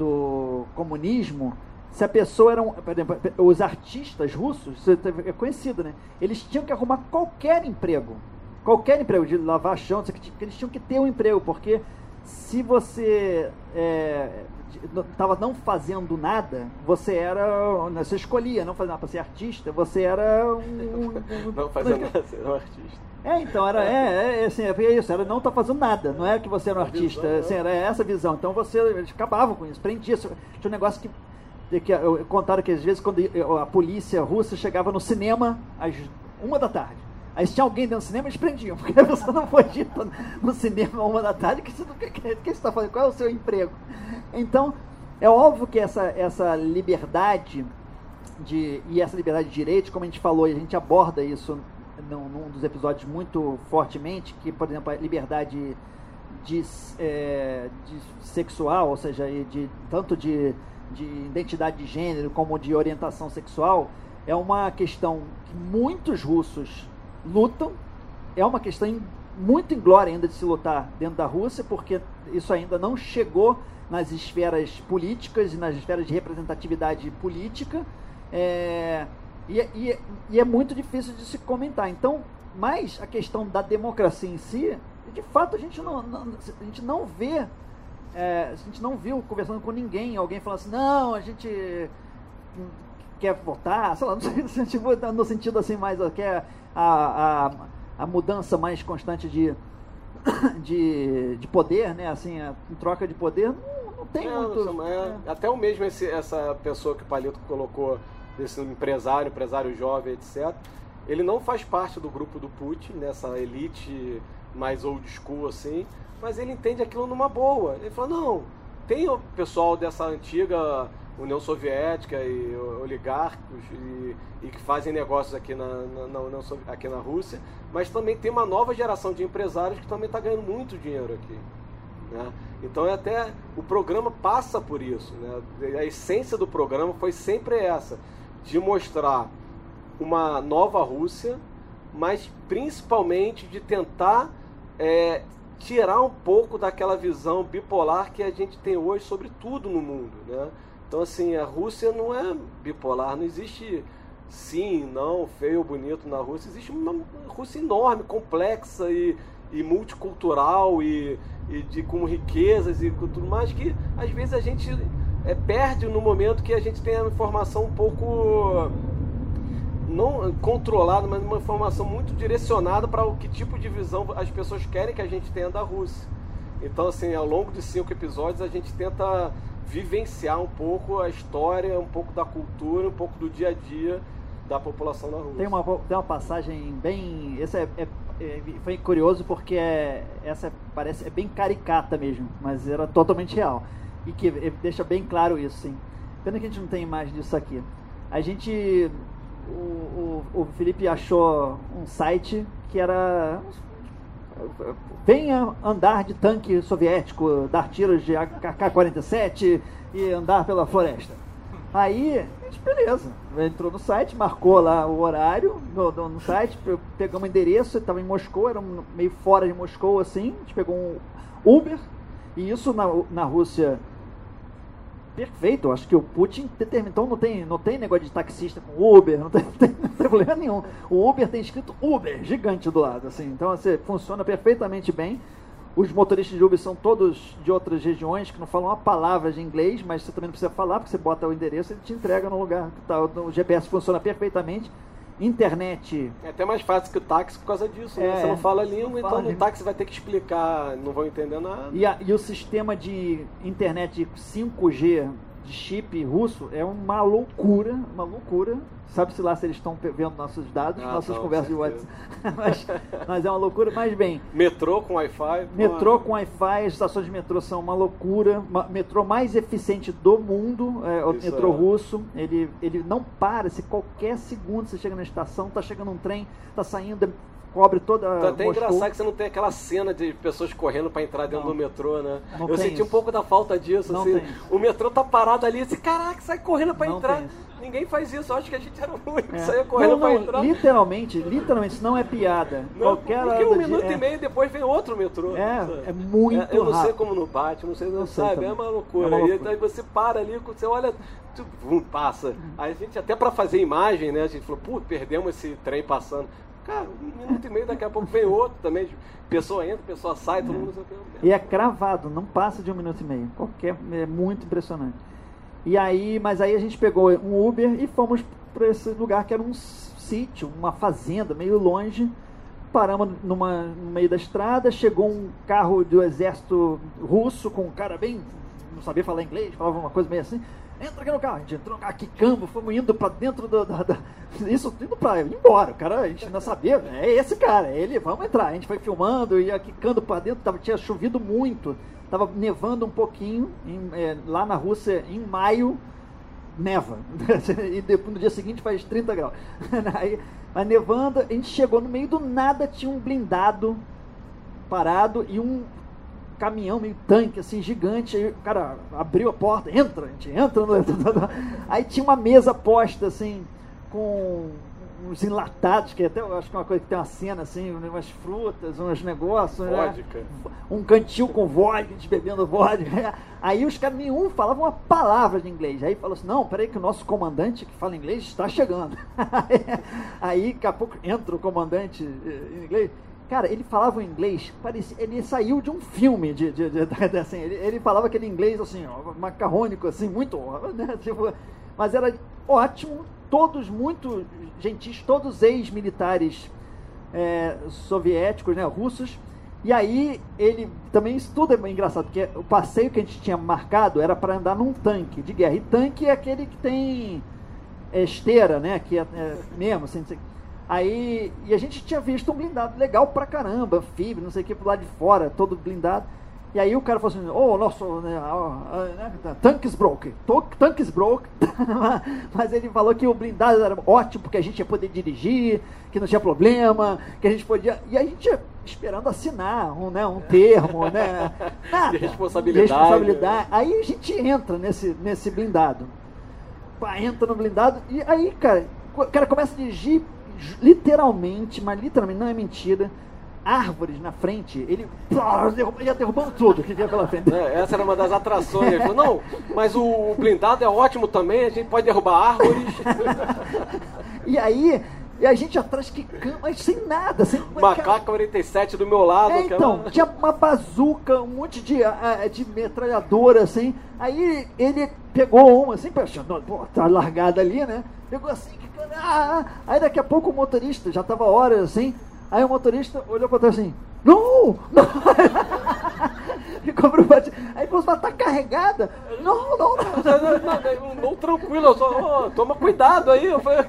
do comunismo, se a pessoa era um, por exemplo, os artistas russos, é conhecido, né? Eles tinham que arrumar qualquer emprego, qualquer emprego de lavar chão, eles tinham que ter um emprego, porque se você estava é, não fazendo nada, você era, você escolhia não fazer nada para ser artista, você era um, um não fazer nada, ser um artista. É, então, era, é, é, assim, é isso, era não tá fazendo nada, não é que você era um artista, visão, assim, era essa visão. Então você eles acabavam com isso, prendia. Tinha um negócio que, que eu, contaram que às vezes quando a polícia russa chegava no cinema às uma da tarde. Aí se tinha alguém dentro do cinema, eles prendiam, porque a pessoa não foi dita no cinema uma da tarde, que você não que, que você está fazendo? Qual é o seu emprego? Então, é óbvio que essa, essa liberdade de, e essa liberdade de direitos, como a gente falou, e a gente aborda isso num, num, dos episódios muito fortemente, que, por exemplo, a liberdade de, é, de sexual, ou seja, de, tanto de, de identidade de gênero como de orientação sexual, é uma questão que muitos russos lutam, é uma questão muito inglória ainda de se lutar dentro da Rússia, porque isso ainda não chegou nas esferas políticas e nas esferas de representatividade política. É, e, e, e é muito difícil de se comentar. Então, mas a questão da democracia em si, de fato a gente não, não a gente não vê, é, a gente não viu conversando com ninguém, alguém falando assim, não, a gente quer votar, sei lá, no, no sentido assim mais, quer a, a, a mudança mais constante de, de, de poder, né? Assim, a, em troca de poder, não, não tem não, muito. É, é. Até o mesmo esse, essa pessoa que o Palito colocou desse empresário, empresário jovem, etc. Ele não faz parte do grupo do Putin, nessa elite mais old school assim, mas ele entende aquilo numa boa. Ele fala, não, tem o pessoal dessa antiga União Soviética e oligarcos e, e que fazem negócios aqui na, na, na, aqui na Rússia, mas também tem uma nova geração de empresários que também está ganhando muito dinheiro aqui. Né? Então é até o programa passa por isso. Né? A essência do programa foi sempre essa de mostrar uma nova Rússia, mas principalmente de tentar é, tirar um pouco daquela visão bipolar que a gente tem hoje sobre tudo no mundo. Né? Então, assim, a Rússia não é bipolar, não existe sim, não, feio, bonito na Rússia. Existe uma Rússia enorme, complexa e, e multicultural e, e de, com riquezas e tudo mais que às vezes a gente é, perde no momento que a gente tem a informação um pouco não controlada, mas uma informação muito direcionada para o que tipo de visão as pessoas querem que a gente tenha da Rússia. Então, assim, ao longo de cinco episódios a gente tenta vivenciar um pouco a história, um pouco da cultura, um pouco do dia a dia da população na Rússia. Tem uma, tem uma passagem bem. Esse é, é, é, foi curioso porque é, essa parece é bem caricata mesmo, mas era totalmente real. E que deixa bem claro isso, sim. Pena que a gente não tem imagem disso aqui. A gente. O, o, o Felipe achou um site que era venha andar de tanque soviético, dar tiros de AK-47 e andar pela floresta. Aí, beleza, entrou no site, marcou lá o horário no, no, no site, pegamos o endereço, estava em Moscou, era meio fora de Moscou assim, a gente pegou um Uber, e isso na, na Rússia perfeito. Eu acho que o Putin determinou. Então não tem, não tem negócio de taxista com Uber, não tem, tem, não tem problema nenhum. O Uber tem escrito Uber, gigante do lado. assim Então assim, funciona perfeitamente bem. Os motoristas de Uber são todos de outras regiões que não falam uma palavra de inglês, mas você também não precisa falar, porque você bota o endereço e ele te entrega no lugar tá. O GPS funciona perfeitamente internet. É até mais fácil que o táxi por causa disso, né? é, né? Você não fala a língua, então fala no táxi vai ter que explicar, não vão entender nada. E, a, e o sistema de internet 5G de chip russo é uma loucura, uma loucura. Sabe-se lá se eles estão vendo nossos dados, ah, nossas não, conversas de WhatsApp. mas, mas, é uma loucura. Mas bem. Metrô com Wi-Fi. Metrô com Wi-Fi, as estações de metrô são uma loucura. Metrô mais eficiente do mundo, é, o Isso metrô é. russo. Ele, ele não para. Se qualquer segundo você chega na estação, está chegando um trem, está saindo, cobre toda a. Então, até Moscou. engraçado que você não tem aquela cena de pessoas correndo para entrar dentro não. do metrô, né? Não eu senti isso. um pouco da falta disso. Não assim, o metrô tá parado ali, assim, caraca, sai correndo para entrar. Ninguém faz isso, eu acho que a gente era o único é. que saia correndo para entrar. Literalmente, literalmente, isso não é piada. Não, Qualquer porque um minuto de... e meio depois vem outro metrô. É, sabe? é muito é, Eu não rápido. sei como no bate, não sei, não, sabe, é uma loucura. É uma loucura. E aí você para ali, você olha, tu, passa. Aí a gente até para fazer imagem, né, a gente falou, pô, perdemos esse trem passando. Cara, um minuto e meio, daqui a pouco vem outro também. Pessoa entra, pessoa sai, todo mundo. E é cravado, não passa de um minuto e meio. Qualquer, é muito impressionante. E aí, mas aí a gente pegou um Uber e fomos para esse lugar que era um sítio, uma fazenda, meio longe. Paramos numa, no meio da estrada, chegou um carro do exército russo com um cara bem. não sabia falar inglês, falava uma coisa meio assim entra aqui no carro. A gente entrou no carro, quicando, fomos indo pra dentro do, da, da, Isso indo pra embora. O cara, a gente não sabia, é esse cara, é ele, vamos entrar. A gente foi filmando, ia quicando pra dentro, tava, tinha chovido muito, tava nevando um pouquinho, em, é, lá na Rússia, em maio, neva. e depois, no dia seguinte faz 30 graus. Aí, mas nevando, a gente chegou no meio do nada, tinha um blindado parado e um caminhão, meio tanque, assim, gigante. Aí o cara abriu a porta, entra, a gente entra. No... Aí tinha uma mesa posta, assim, com uns enlatados, que até eu acho que é uma coisa que tem uma cena assim, umas frutas, uns negócios. Né? Um cantil com vodka, a gente bebendo vodka. Aí os caras, nenhum falava uma palavra de inglês. Aí falou assim: não, peraí, que o nosso comandante que fala inglês está chegando. Aí daqui a pouco entra o comandante eh, em inglês. Cara, ele falava inglês, parecia, ele saiu de um filme de, de, de, de assim, ele, ele, falava aquele inglês assim, macarrônico, assim, muito, né, tipo, mas era ótimo, todos muito gentis, todos ex-militares é, soviéticos, né, russos, e aí ele também isso tudo é engraçado, porque o passeio que a gente tinha marcado era para andar num tanque de guerra, e tanque é aquele que tem é, esteira, né, que é, é mesmo, assim, Aí, e a gente tinha visto um blindado legal pra caramba, anfíbio, não sei o que, pro lado de fora, todo blindado. E aí o cara falou assim, oh, nosso, né, né, tanques broke, tanques broke. Mas ele falou que o blindado era ótimo, porque a gente ia poder dirigir, que não tinha problema, que a gente podia... E a gente ia esperando assinar um, né, um termo, né? Nada. De responsabilidade. De responsabilidade. Aí a gente entra nesse, nesse blindado. Entra no blindado e aí, cara, o cara começa a dirigir literalmente, mas literalmente, não é mentira, árvores na frente, ele ia derrubando tudo que tinha pela frente. É, essa era uma das atrações. Ele falou, não, mas o blindado é ótimo também, a gente pode derrubar árvores. e aí, e a gente atrás que mas sem nada. Sem, Macaco 47 do meu lado. É, então, tinha uma bazuca, um monte de, de metralhadora, assim. Aí ele pegou uma, assim, pô, tá largada ali, né? Pegou assim, ah, aí daqui a pouco o motorista, já estava horas assim, aí o motorista olhou para trás assim, não! não. ficou preocupado. Aí falou, mas tá carregada? Não, não, não. não, tranquilo, só, oh, toma cuidado aí. Eu falei,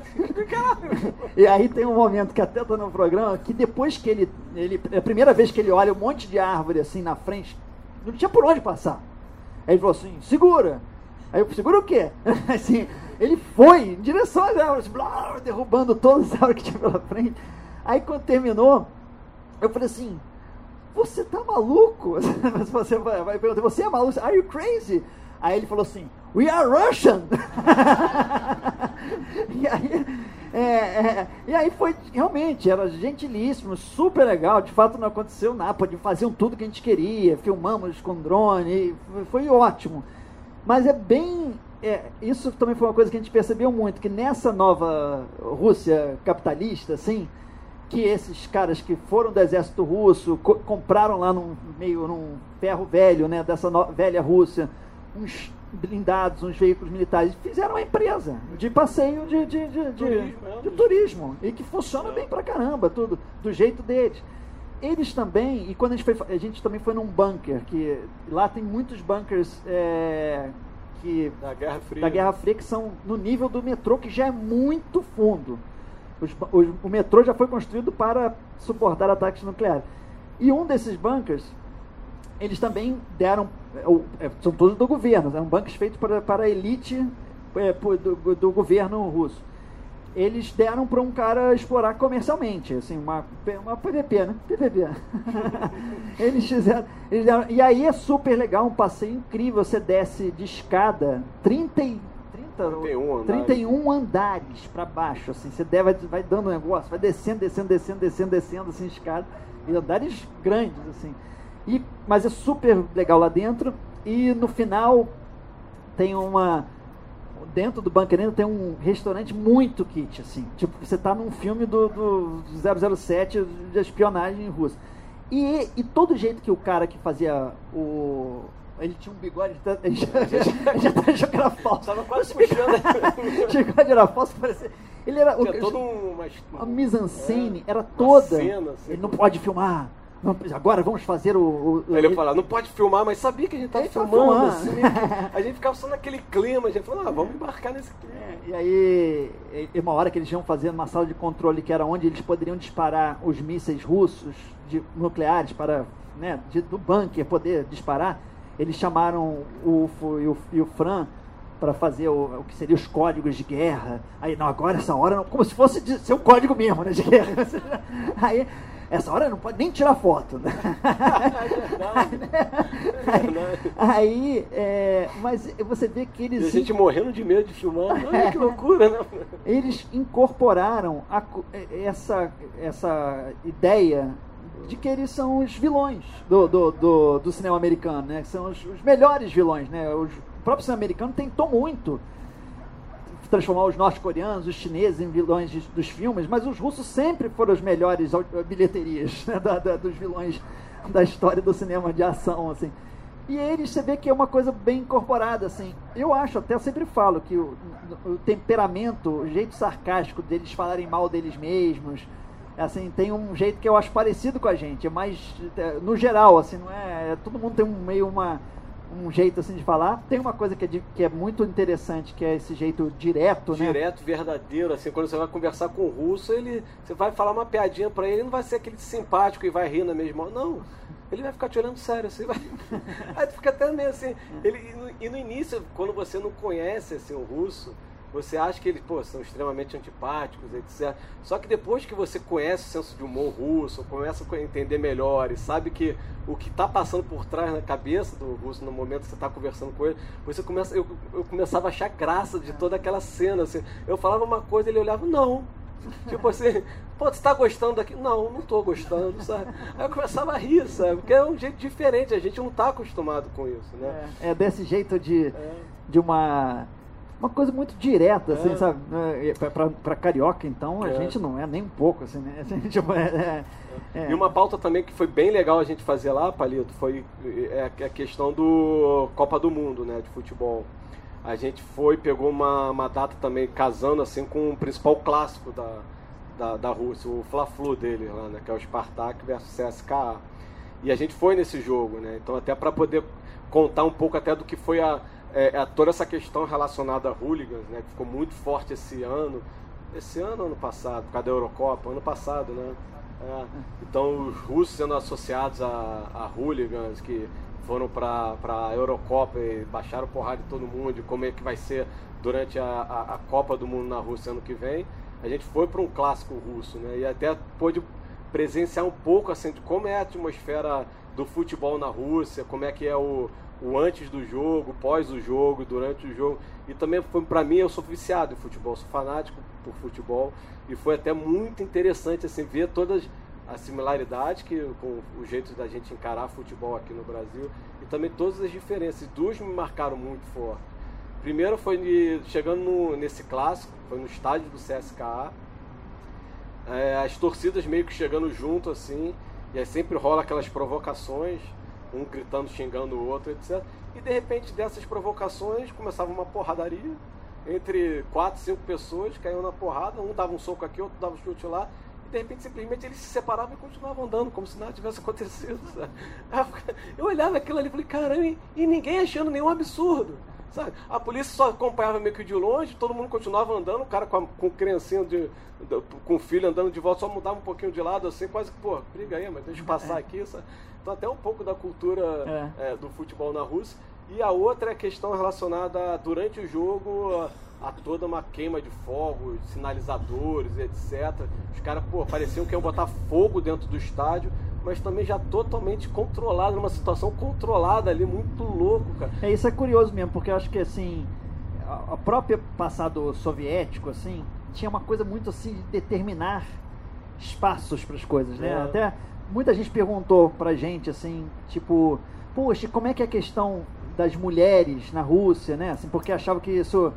caralho. E aí tem um momento que até tá no programa, que depois que ele, ele. É a primeira vez que ele olha um monte de árvore assim na frente, não tinha por onde passar. Aí ele falou assim, segura. Aí eu, segura o quê? assim, ele foi em direção às árvores, blá, derrubando todas as árvores que tinha pela frente. Aí quando terminou, eu falei assim, você tá maluco? você vai, perguntar, você é maluco? Are you crazy? Aí ele falou assim, we are Russian! e aí, é, é, e aí foi, realmente, era gentilíssimo, super legal, de fato não aconteceu nada, faziam tudo que a gente queria, filmamos com drone, foi, foi ótimo. Mas é bem é, isso também foi uma coisa que a gente percebeu muito, que nessa nova Rússia capitalista, assim, que esses caras que foram do exército russo, co compraram lá num meio num ferro velho, né, dessa velha Rússia, uns blindados, uns veículos militares, fizeram uma empresa de passeio de, de, de, de turismo, é, de turismo e que funciona é. bem pra caramba, tudo, do jeito deles. Eles também, e quando a gente foi, a gente também foi num bunker, que lá tem muitos bunkers é, que, da Guerra Fria, da Guerra Fria que são no nível do metrô, que já é muito fundo. Os, os, o metrô já foi construído para suportar ataques nucleares. E um desses bunkers, eles também deram, é, são todos do governo, são bunkers feitos para, para a elite é, do, do governo russo eles deram para um cara explorar comercialmente, assim, uma, uma PVP, né? PVP. eles fizeram, eles deram, e aí é super legal, um passeio incrível, você desce de escada 30, 31 andares, 31 andares para baixo, assim, você deve, vai dando um negócio, vai descendo, descendo, descendo, descendo, descendo, assim, escada, e andares grandes, assim. E, mas é super legal lá dentro, e no final tem uma dentro do Hill tem um restaurante muito kit, assim. Tipo, você tá num filme do, do 007 de espionagem russa. E, e todo jeito que o cara que fazia o ele tinha um bigode, ele já, já, já tá achou que era falso. Tava quase puxando. Chegou era falso, parecia. Ele era. Tinha o, todo uma, a mise-en-scène é, era toda. Cena, assim, ele não pode filmar. Não, agora vamos fazer o. o ele ia falar, não pode filmar, mas sabia que a gente estava filmando. Assim, a gente ficava só naquele clima, a gente falou, ah, vamos embarcar nesse clima. É, e aí, e uma hora que eles iam fazer uma sala de controle que era onde eles poderiam disparar os mísseis russos de, nucleares para, né, de, do bunker poder disparar, eles chamaram o UFO e o, e o Fran para fazer o, o, que seriam os códigos de guerra. Aí, não, agora essa hora, não, como se fosse de, ser um código mesmo, né, de guerra. Aí, essa hora não pode nem tirar foto. Né? aí, aí é, mas você vê que eles. E a gente morrendo de medo de filmar. Olha que loucura, né? Eles incorporaram a, essa, essa ideia de que eles são os vilões do, do, do, do cinema americano, né? São os, os melhores vilões, né? Os, o próprio cinema americano tentou muito transformar os norte-coreanos, os chineses em vilões de, dos filmes, mas os russos sempre foram as melhores bilheterias né, da, da, dos vilões da história do cinema de ação, assim. E eles, você vê que é uma coisa bem incorporada, assim. Eu acho, até sempre falo, que o, o temperamento, o jeito sarcástico deles falarem mal deles mesmos, assim, tem um jeito que eu acho parecido com a gente, é mais, é, no geral, assim, não é, todo mundo tem um meio uma um jeito assim de falar. Tem uma coisa que é, de, que é muito interessante, que é esse jeito direto, né? Direto, verdadeiro, assim, quando você vai conversar com o russo, ele, você vai falar uma piadinha para ele, ele não vai ser aquele simpático e vai rir na mesma não. Ele vai ficar te olhando sério, assim, vai... Aí tu fica até meio assim, ele, e no, e no início, quando você não conhece assim, o russo, você acha que eles pô, são extremamente antipáticos, etc. Só que depois que você conhece o senso de humor russo, começa a entender melhor e sabe que o que está passando por trás na cabeça do russo no momento que você está conversando com ele, você começa, eu, eu começava a achar graça de toda aquela cena. Assim. Eu falava uma coisa, ele olhava, não. Tipo assim, pô, você tá gostando daqui? Não, não tô gostando, sabe? Aí eu começava a rir, sabe? Porque é um jeito diferente, a gente não tá acostumado com isso, né? É, é desse jeito de, é. de uma uma coisa muito direta, assim, é. sabe? É, pra, pra, carioca, então, a é. gente não é nem um pouco, assim, né? Tipo, é, é, é, E uma pauta também que foi bem legal a gente fazer lá, Palito, foi a questão do Copa do Mundo, né, de futebol. A gente foi, pegou uma, uma data também casando, assim, com o principal clássico da, da, da Rússia, o Fla-Flu dele lá, né, que é o Spartak versus CSKA. E a gente foi nesse jogo, né? Então até para poder contar um pouco até do que foi a, é, a, toda essa questão relacionada a hooligans, né? Que ficou muito forte esse ano. Esse ano ano passado, por causa da Eurocopa, ano passado, né? É, então os russos sendo associados a, a hooligans que foram para a Eurocopa e baixaram porrada de todo mundo, como é que vai ser durante a, a, a Copa do Mundo na Rússia ano que vem. A gente foi para um clássico russo, né? E até pôde presenciar um pouco assim de como é a atmosfera do futebol na Rússia, como é que é o, o antes do jogo, pós o jogo, durante o jogo. E também foi para mim, eu sou viciado em futebol, sou fanático por futebol e foi até muito interessante assim ver todas as similaridades que com o jeito da gente encarar futebol aqui no Brasil e também todas as diferenças. Duas me marcaram muito forte. Primeiro foi de, chegando no, nesse clássico, foi no estádio do CSKA, é, as torcidas meio que chegando junto assim, e aí sempre rola aquelas provocações, um gritando, xingando o outro, etc. E de repente dessas provocações começava uma porradaria entre quatro, cinco pessoas, caíam na porrada, um dava um soco aqui, outro dava um chute lá, e de repente simplesmente eles se separavam e continuavam andando, como se nada tivesse acontecido. Sabe? Eu olhava aquilo ali e falei, caramba, e ninguém achando nenhum absurdo. Sabe? A polícia só acompanhava meio que de longe, todo mundo continuava andando, o cara com, a, com criancinha de, de, com o filho andando de volta, só mudava um pouquinho de lado, assim, quase que, pô, briga aí, mas deixa eu passar é. aqui. Sabe? Então até um pouco da cultura é. É, do futebol na Rússia. E a outra é a questão relacionada durante o jogo a, a toda uma queima de fogos, sinalizadores, etc. Os caras, pô, pareciam que iam botar fogo dentro do estádio mas também já totalmente controlado, numa situação controlada ali, muito louco, cara. É, isso é curioso mesmo, porque eu acho que assim, a, a própria passado soviético, assim, tinha uma coisa muito assim de determinar espaços para as coisas, né? É. Até muita gente perguntou pra gente assim, tipo, poxa, como é que é a questão das mulheres na Rússia, né? Assim, porque achava que isso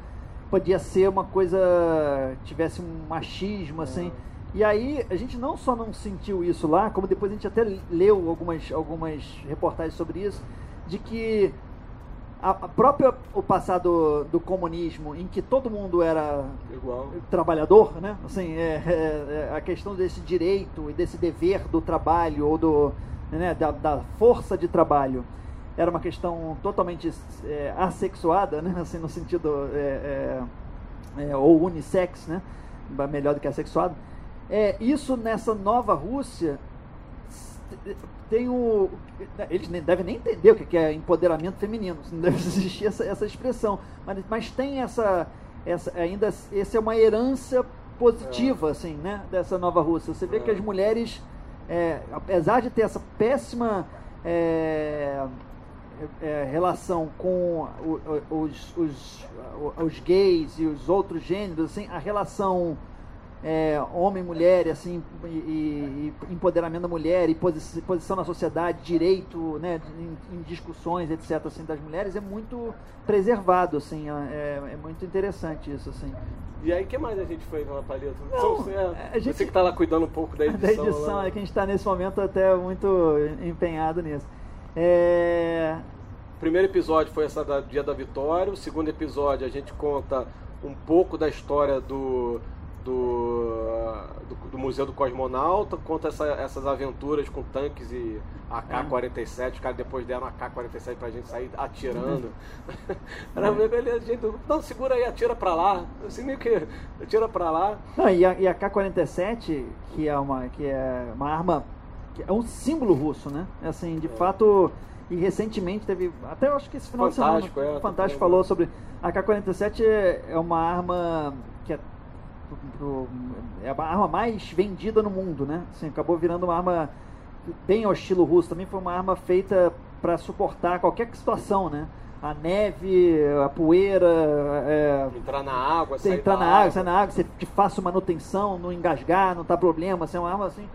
podia ser uma coisa tivesse um machismo assim. É. E aí a gente não só não sentiu isso lá, como depois a gente até leu algumas, algumas reportagens sobre isso, de que a, a própria o passado do comunismo, em que todo mundo era Igual. trabalhador, né? Assim, é, é, é, a questão desse direito e desse dever do trabalho ou do, né, da, da força de trabalho era uma questão totalmente é, assexuada, né? Assim, no sentido é, ou unissex, né? Melhor do que assexuado é, isso nessa nova Rússia tem o. Eles nem, devem nem entender o que é empoderamento feminino, não deve existir essa, essa expressão. Mas, mas tem essa, essa. Ainda. Essa é uma herança positiva, é. assim, né? Dessa nova Rússia. Você vê é. que as mulheres, é, apesar de ter essa péssima. É, é, relação com os, os, os, gays e os outros gêneros, assim, a relação é, homem, mulher, assim, e, e, empoderamento da mulher, e posi posição na sociedade, direito, né, em, em, discussões, etc., assim, das mulheres, é muito preservado, assim, é, é muito interessante isso, assim. E aí, o que mais a gente foi na paleta? Não, você, a gente, você que está lá cuidando um pouco da edição. Da edição, lá. é que a gente está nesse momento até muito empenhado nisso. É... Primeiro episódio foi essa da Dia da Vitória, o segundo episódio a gente conta um pouco da história do do, do, do, Museu do Cosmonauta, conta essa, essas aventuras com tanques e AK-47. Os caras depois deram AK-47 pra gente sair atirando. Era meio beleza, gente. Não, segura aí, atira pra lá. Assim meio que atira pra lá. Não, e a, e a AK-47, que é uma, que é uma arma. Que é um símbolo russo, né? Assim, de é. fato. E recentemente teve. Até eu acho que esse final Fantástico, de semana. É, Fantástico falou sobre. A AK-47 é, é uma arma que é pro, é a arma mais vendida no mundo, né? Assim, acabou virando uma arma bem ao estilo russo. Também foi uma arma feita para suportar qualquer situação, né? A neve, a poeira. É, entrar na água, sair entrar na água, água, sair na água, você te faça manutenção, não engasgar, não tá problema. Assim, é uma arma assim.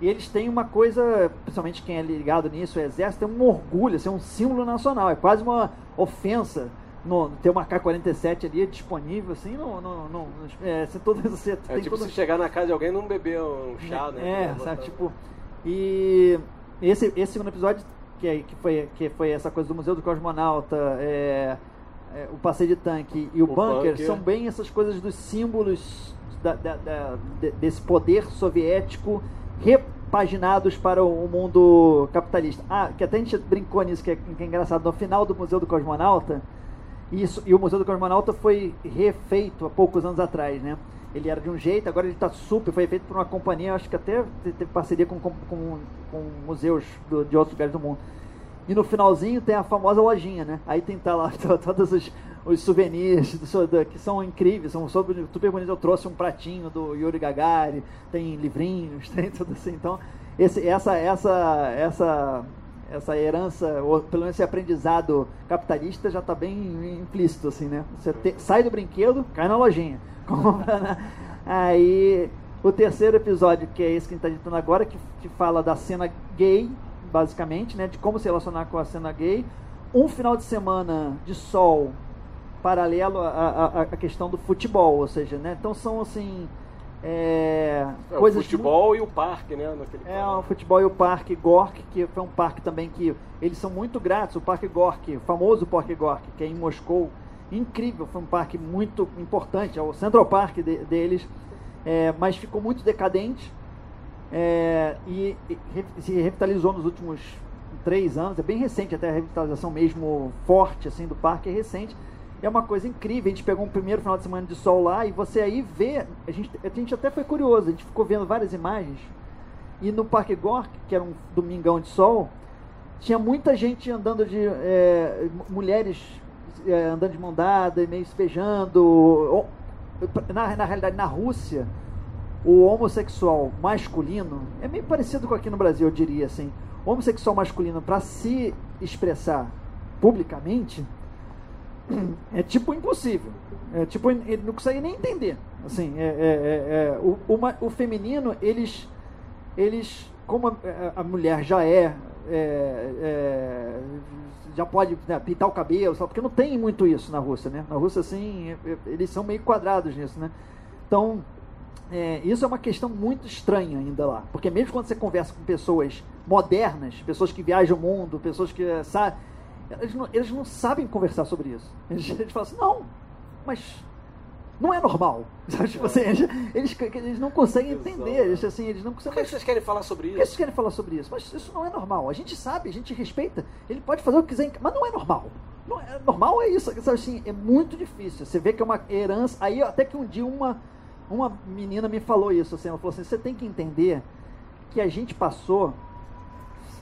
E eles têm uma coisa, principalmente quem é ligado nisso, o exército, tem um orgulho, assim, um símbolo nacional. É quase uma ofensa no, ter uma K-47 ali disponível, assim, não. não, não é, se todo, você é tipo todo... se chegar na casa de alguém não beber um chá, né? É, sabe, tipo. E esse, esse segundo episódio, que, é, que, foi, que foi essa coisa do Museu do Cosmonauta, é, é, o passeio de tanque e o, o bunker, bunker, são bem essas coisas dos símbolos da, da, da, desse poder soviético re, paginados para o mundo capitalista. Ah, que até a gente brincou nisso, que é, que é engraçado. No final do Museu do Cosmonauta, isso, e o Museu do Cosmonauta foi refeito há poucos anos atrás, né? Ele era de um jeito, agora ele está super, foi feito por uma companhia, acho que até teve parceria com, com, com, museus do, de outros lugares do mundo. E no finalzinho tem a famosa lojinha, né? Aí tem tá lá todos os, os souvenirs do, que são incríveis, são super, super bonitos. Eu trouxe um pratinho do Yuri Gagari, tem livrinhos, tem tudo assim. Então, esse, essa, essa, essa, essa herança, ou pelo menos esse aprendizado capitalista já está bem implícito, assim, né? Você te, sai do brinquedo, cai na lojinha, compra, né? Aí, o terceiro episódio, que é esse que a gente está editando agora, que, que fala da cena gay basicamente, né, de como se relacionar com a cena gay. Um final de semana de sol paralelo à, à, questão do futebol, ou seja, né, então são assim é, é, coisas o futebol muito... e o parque, né? é, o futebol e o parque Gork, que foi um parque também que eles são muito gratos. O parque Gork, o famoso parque Gork, que é em Moscou, incrível, foi um parque muito importante, é o Central Park de, deles, é, mas ficou muito decadente. É, e, e, se revitalizou nos últimos três anos, é bem recente até a revitalização mesmo forte assim do parque é recente. É uma coisa incrível. A gente pegou um primeiro final de semana de sol lá e você aí vê. A gente, a gente até foi curioso, a gente ficou vendo várias imagens. E no Parque Gork, que era um domingão de sol, tinha muita gente andando de. É, mulheres é, andando de mão dada, meio se. Na, na realidade, na Rússia, o homossexual masculino é meio parecido com aqui no Brasil, eu diria assim. O homossexual masculino, para se expressar publicamente, é tipo impossível. É tipo, ele não consegue nem entender. Assim, é, é, é, é o, o, o, feminino, eles, eles como a, a mulher já é, é, é já pode né, pintar o cabelo, só porque não tem muito isso na Rússia, né? Na Rússia, assim, eles são meio quadrados nisso, né? Então, é, isso é uma questão muito estranha ainda lá. Porque mesmo quando você conversa com pessoas modernas, pessoas que viajam o mundo, pessoas que sabem. Eles não, eles não sabem conversar sobre isso. Eles, eles falam assim, não, mas não é normal. Tipo assim, eles, eles, eles, não conseguem entender. Eles, assim, eles não conseguem, Por que vocês querem falar sobre isso? Por que vocês querem falar sobre isso? Mas isso não é normal. A gente sabe, a gente respeita. Ele pode fazer o que quiser, mas não é normal. Não é, normal é isso. Sabe, assim, é muito difícil. Você vê que é uma herança. Aí até que um dia uma uma menina me falou isso, assim, ela falou assim, você tem que entender que a gente passou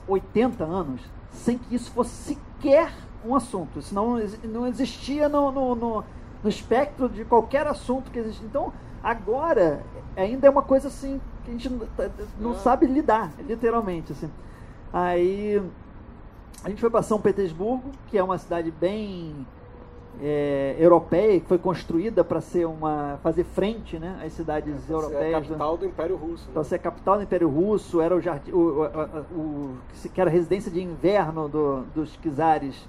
80 anos sem que isso fosse sequer um assunto. Isso não, não existia no, no, no, no espectro de qualquer assunto que existe. Então, agora, ainda é uma coisa assim que a gente não, tá, não ah. sabe lidar, literalmente. Assim. Aí a gente foi para São Petersburgo, que é uma cidade bem é, europeia que foi construída para ser uma fazer frente né, às cidades é, europeias. É a capital do Império Russo. Né? Então, ser a capital do Império Russo, era o, jardim, o, o, o que era a residência de inverno do, dos czares.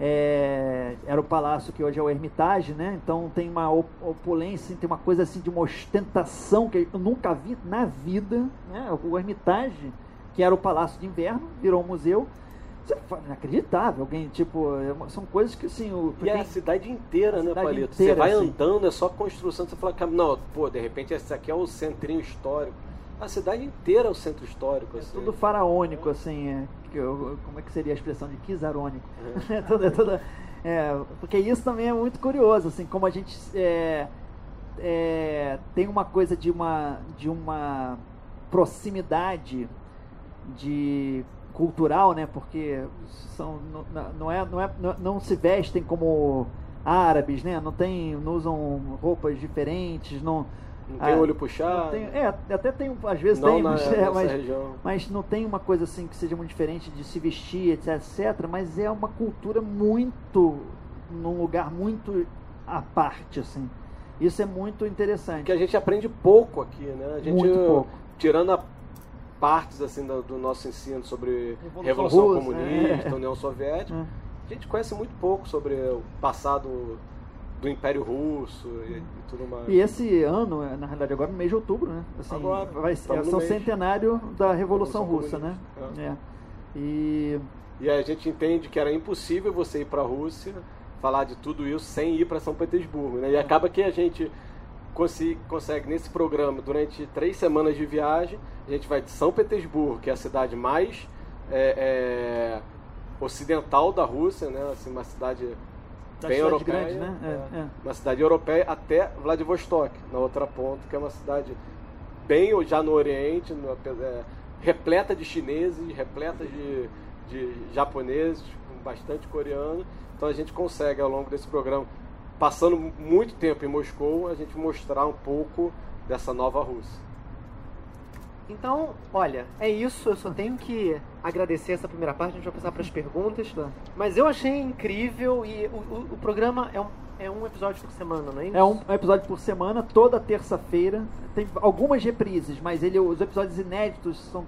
É, era o palácio que hoje é o Hermitage, né? Então tem uma opulência, tem uma coisa assim de uma ostentação que eu nunca vi na vida, né? O Hermitage, que era o palácio de inverno, virou um museu inacreditável. Alguém, tipo, é são coisas que assim. O, e é a cidade inteira, a né, Palito? Você vai assim. andando, é só construção, você fala, não, pô, de repente esse aqui é o centrinho histórico. A cidade inteira é o centro histórico. É assim. tudo faraônico, assim. É, como é que seria a expressão de quizarônico? É. é tudo, é tudo, é, porque isso também é muito curioso, assim, como a gente é, é, tem uma coisa de uma, de uma proximidade de cultural, né? Porque são, não, não, é, não, é, não se vestem como árabes, né? Não, tem, não usam roupas diferentes, não... Não tem ah, olho puxado? Tem, é, até tem, às vezes não tem, na, mas, é, mas, mas, não tem uma coisa assim que seja muito diferente de se vestir, etc, etc. Mas é uma cultura muito, num lugar muito à parte, assim. Isso é muito interessante. Que a gente aprende pouco aqui, né? A gente, muito pouco. Tirando a partes assim do, do nosso ensino sobre Revolução, Revolução Comunista, é. União Soviética, é. a gente conhece muito pouco sobre o passado do Império Russo e, e, tudo mais. E esse ano, é, na realidade, agora no mês de outubro, né? Assim, agora, vai ser é o centenário da Revolução, Revolução Russa, né? É. é. E... e a gente entende que era impossível você ir para a Rússia falar de tudo isso sem ir para São Petersburgo, né? E acaba que a gente consegue, consegue, nesse programa, durante três semanas de viagem, a gente vai de São Petersburgo, que é a cidade mais é, é, ocidental da Rússia, né? Assim, uma cidade Da bem cidade europeia. grande, né? É, é. Uma cidade europeia até Vladivostok, na outra ponta, que é uma cidade bem já no Oriente, no- é, repleta de chineses, repleta de, de japoneses, com bastante coreano. Então a gente consegue, ao longo desse programa, passando muito tempo em Moscou, a gente mostrar um pouco dessa nova Rússia. Então, olha, é isso. Eu só tenho que agradecer essa primeira parte. A gente vai passar para as perguntas. Tá. Mas eu achei incrível e o, o- o programa é um, é um episódio por semana, não é isso? É um episódio por semana, toda terça-feira. Tem algumas reprises, mas ele, os episódios inéditos são.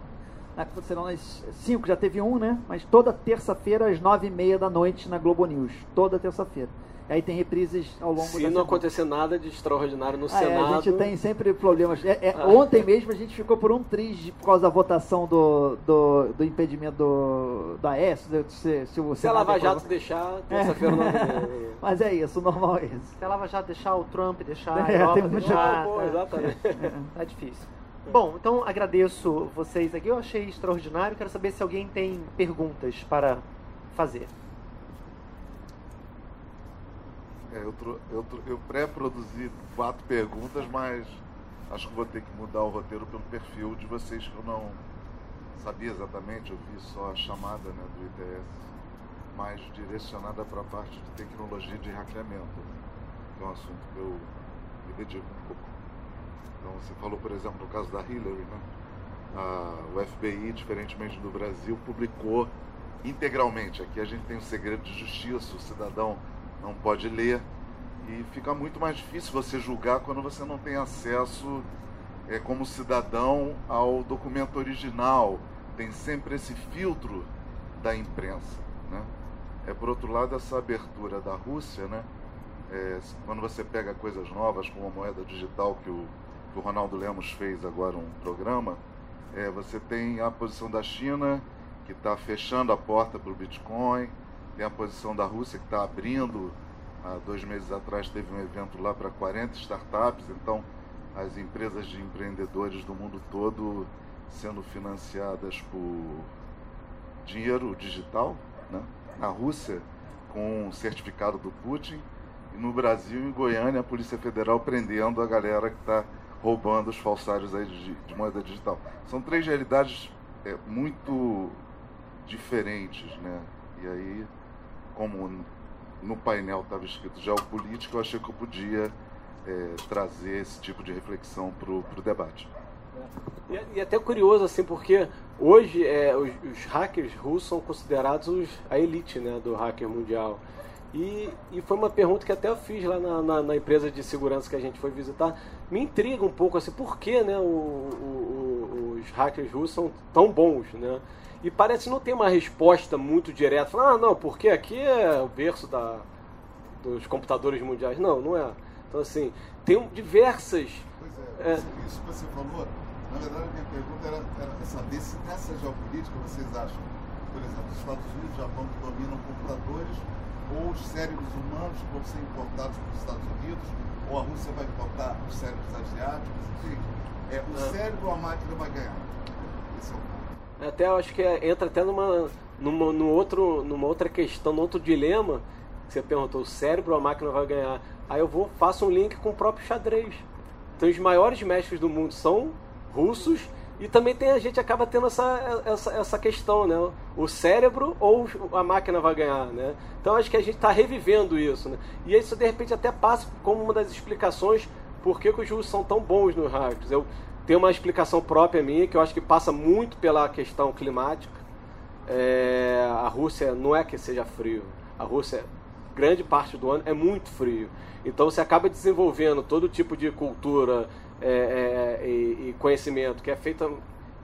ah, Serão nas 5, já teve um, né? Mas toda terça-feira, às nove e meia da noite, na Globo News. Toda terça-feira. Aí tem reprises ao longo Se da não semana. acontecer nada de extraordinário no Ah, é, Senado. a gente tem sempre problemas. É, é, Ah. Ontem mesmo a gente ficou por um triz por causa da votação do, do, do impedimento do, da S. Se, se, o Se a Lava Jato deixar, É. terça-feira não. Mas é isso, o normal é isso. Se a Lava Jato deixar o Trump, deixar a É, Europa, tem muito- deixar... Pô, tá- exatamente. Tá difícil. Bom, então agradeço vocês aqui. Eu achei extraordinário. Quero saber se alguém tem perguntas para fazer. É, eu, eu, eu pré-produzi quatro perguntas, mas acho que vou ter que mudar o roteiro pelo perfil de vocês que eu não sabia exatamente, eu vi só a chamada né, do ITS, mais direcionada para a parte de tecnologia de hackeamento, que é um assunto que eu me dedico um pouco. Então você falou, por exemplo, no caso da Hillary, né? O FBI, diferentemente do Brasil, publicou integralmente. Aqui a gente tem um segredo de justiça, o cidadão não pode ler e fica muito mais difícil você julgar quando você não tem acesso é, como cidadão ao documento original. Tem sempre esse filtro da imprensa. Né? É, por outro lado, essa abertura da Rússia, né? É, quando você pega coisas novas como a moeda digital que o, que o Ronaldo Lemos fez agora um programa, é, você tem a posição da China que está fechando a porta para o Bitcoin, tem a posição da Rússia que está abrindo. Há dois meses atrás teve um evento lá para 40 startups, então as empresas de empreendedores do mundo todo sendo financiadas por dinheiro digital, né? na Rússia com o certificado do Putin e no Brasil, em Goiânia, a Polícia Federal prendendo a galera que está roubando os falsários aí de, de moeda digital. São três realidades é, muito diferentes, né? E aí, como no painel estava escrito geopolítica, eu achei que eu podia é, trazer esse tipo de reflexão para o debate. E, é- e até curioso, assim, porque hoje é, os, os hackers russos são considerados os- a elite né, do hacker mundial. E, e foi uma pergunta que até eu fiz lá na, na- na empresa de segurança que a gente foi visitar. Me intriga um pouco, assim, por que né, o- o- os hackers russos são tão bons, né? E parece não ter uma resposta muito direta. Falar, ah, não, porque aqui é o berço da, dos computadores mundiais. Não, não é. Então, assim, tem diversas... Pois É. isso, isso que você falou, na verdade a minha pergunta era, era saber se nessa geopolítica vocês acham, por exemplo, os Estados Unidos e o Japão que dominam computadores, ou os cérebros humanos que vão ser importados para os Estados Unidos, ou a Rússia vai importar os cérebros asiáticos, enfim. É, o É. cérebro ou a máquina vai ganhar? Esse é o ponto. Até acho que é- entra até numa, numa, outro, numa outra questão, num outro dilema. que Você perguntou, o cérebro a máquina vai ganhar? Aí eu vou, faço um link com o próprio xadrez. Então os maiores mestres do mundo são russos e também tem a gente acaba tendo essa, essa, essa questão, né? O cérebro ou a máquina vai ganhar, né? Então acho que a gente está revivendo isso, né? E isso de repente até passa como uma das explicações por que, que os russos são tão bons nos hackers. Eu tenho uma explicação própria minha que eu acho que passa muito pela questão climática. É, a Rússia não é que seja frio. A Rússia, grande parte do ano, é muito frio. Então você acaba desenvolvendo todo tipo de cultura é, é, e, e conhecimento que é feita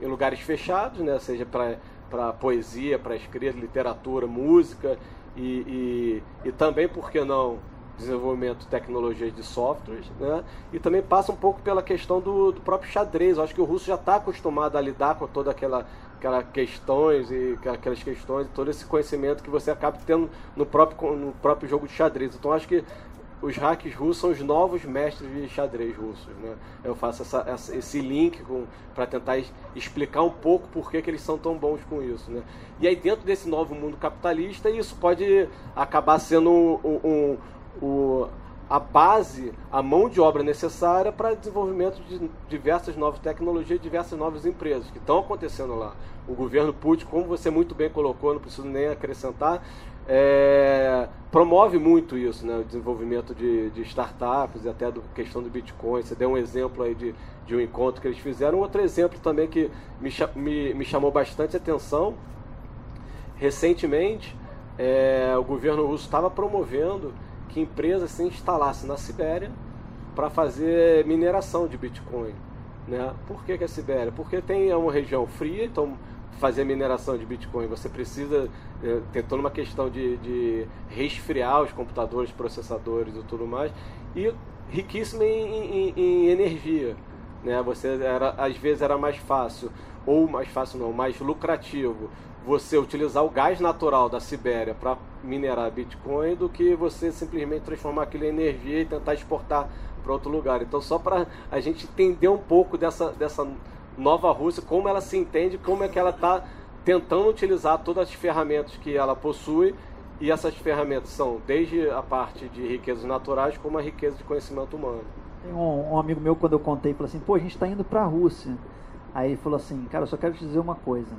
em lugares fechados, né? seja para poesia, para escrita, literatura, música e, e, e também, por que não, desenvolvimento de tecnologias de softwares, né? E também passa um pouco pela questão do, do próprio xadrez. Eu acho que o russo já está acostumado a lidar com toda aquela aquelas questões e aquelas questões, todo esse conhecimento que você acaba tendo no próprio no próprio jogo de xadrez. Então acho que os hacks russos são os novos mestres de xadrez russos. Né? Eu faço essa, essa, esse link para tentar explicar um pouco por que, que eles são tão bons com isso. Né? E aí, dentro desse novo mundo capitalista, isso pode acabar sendo um, um, um, a base, a mão de obra necessária para o desenvolvimento de diversas novas tecnologias, diversas novas empresas que estão acontecendo lá. O governo Putin, como você muito bem colocou, não preciso nem acrescentar, é, promove muito isso, né, o desenvolvimento de, de startups e até a questão do Bitcoin. Você deu um exemplo aí de, de um encontro que eles fizeram. Outro exemplo também que me, me, me chamou bastante atenção, recentemente, é, o governo russo estava promovendo que empresas se instalassem na Sibéria para fazer mineração de Bitcoin. Né? Por que, que a Sibéria? Porque tem uma região fria, então fazer mineração de Bitcoin, você precisa é, ter toda uma questão de, de resfriar os computadores, processadores e tudo mais, e riquíssimo em, em, em, energia. Né? Você era, às vezes era mais fácil, ou mais fácil não, mais lucrativo, você utilizar o gás natural da Sibéria para minerar Bitcoin do que você simplesmente transformar aquilo em energia e tentar exportar para outro lugar. Então, só para a gente entender um pouco dessa, dessa nova Rússia, como ela se entende, como é que ela está tentando utilizar todas as ferramentas que ela possui e essas ferramentas são desde a parte de riquezas naturais como a riqueza de conhecimento humano. Tem um, um amigo meu, quando eu contei, falou assim, pô, a gente está indo para a Rússia. Aí ele falou assim, cara, eu só quero te dizer uma coisa.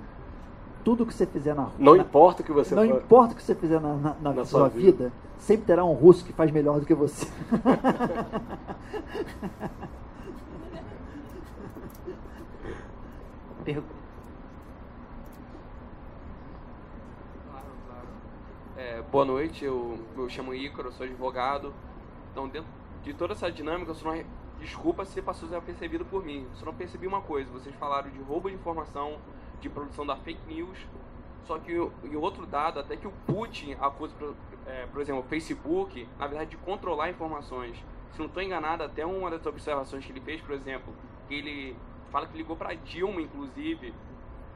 Tudo que você fizer na Não na, importa o que você Não for... importa o que você fizer na, na, na, na sua, vida. vida, sempre terá um russo que faz melhor do que você. Pergunta. Claro, É, boa noite, eu me chamo Ícaro, sou advogado. Então, dentro de toda essa dinâmica, eu só não, desculpa se passou desapercebido por mim. Eu só não percebi uma coisa: vocês falaram de roubo de informação, de produção da fake news. Só que em outro dado, até que o Putin acusa, é, por exemplo, o Facebook, na verdade, de controlar informações. Se não estou enganado, até uma das observações que ele fez, por exemplo, que ele fala que ligou para Dilma, inclusive,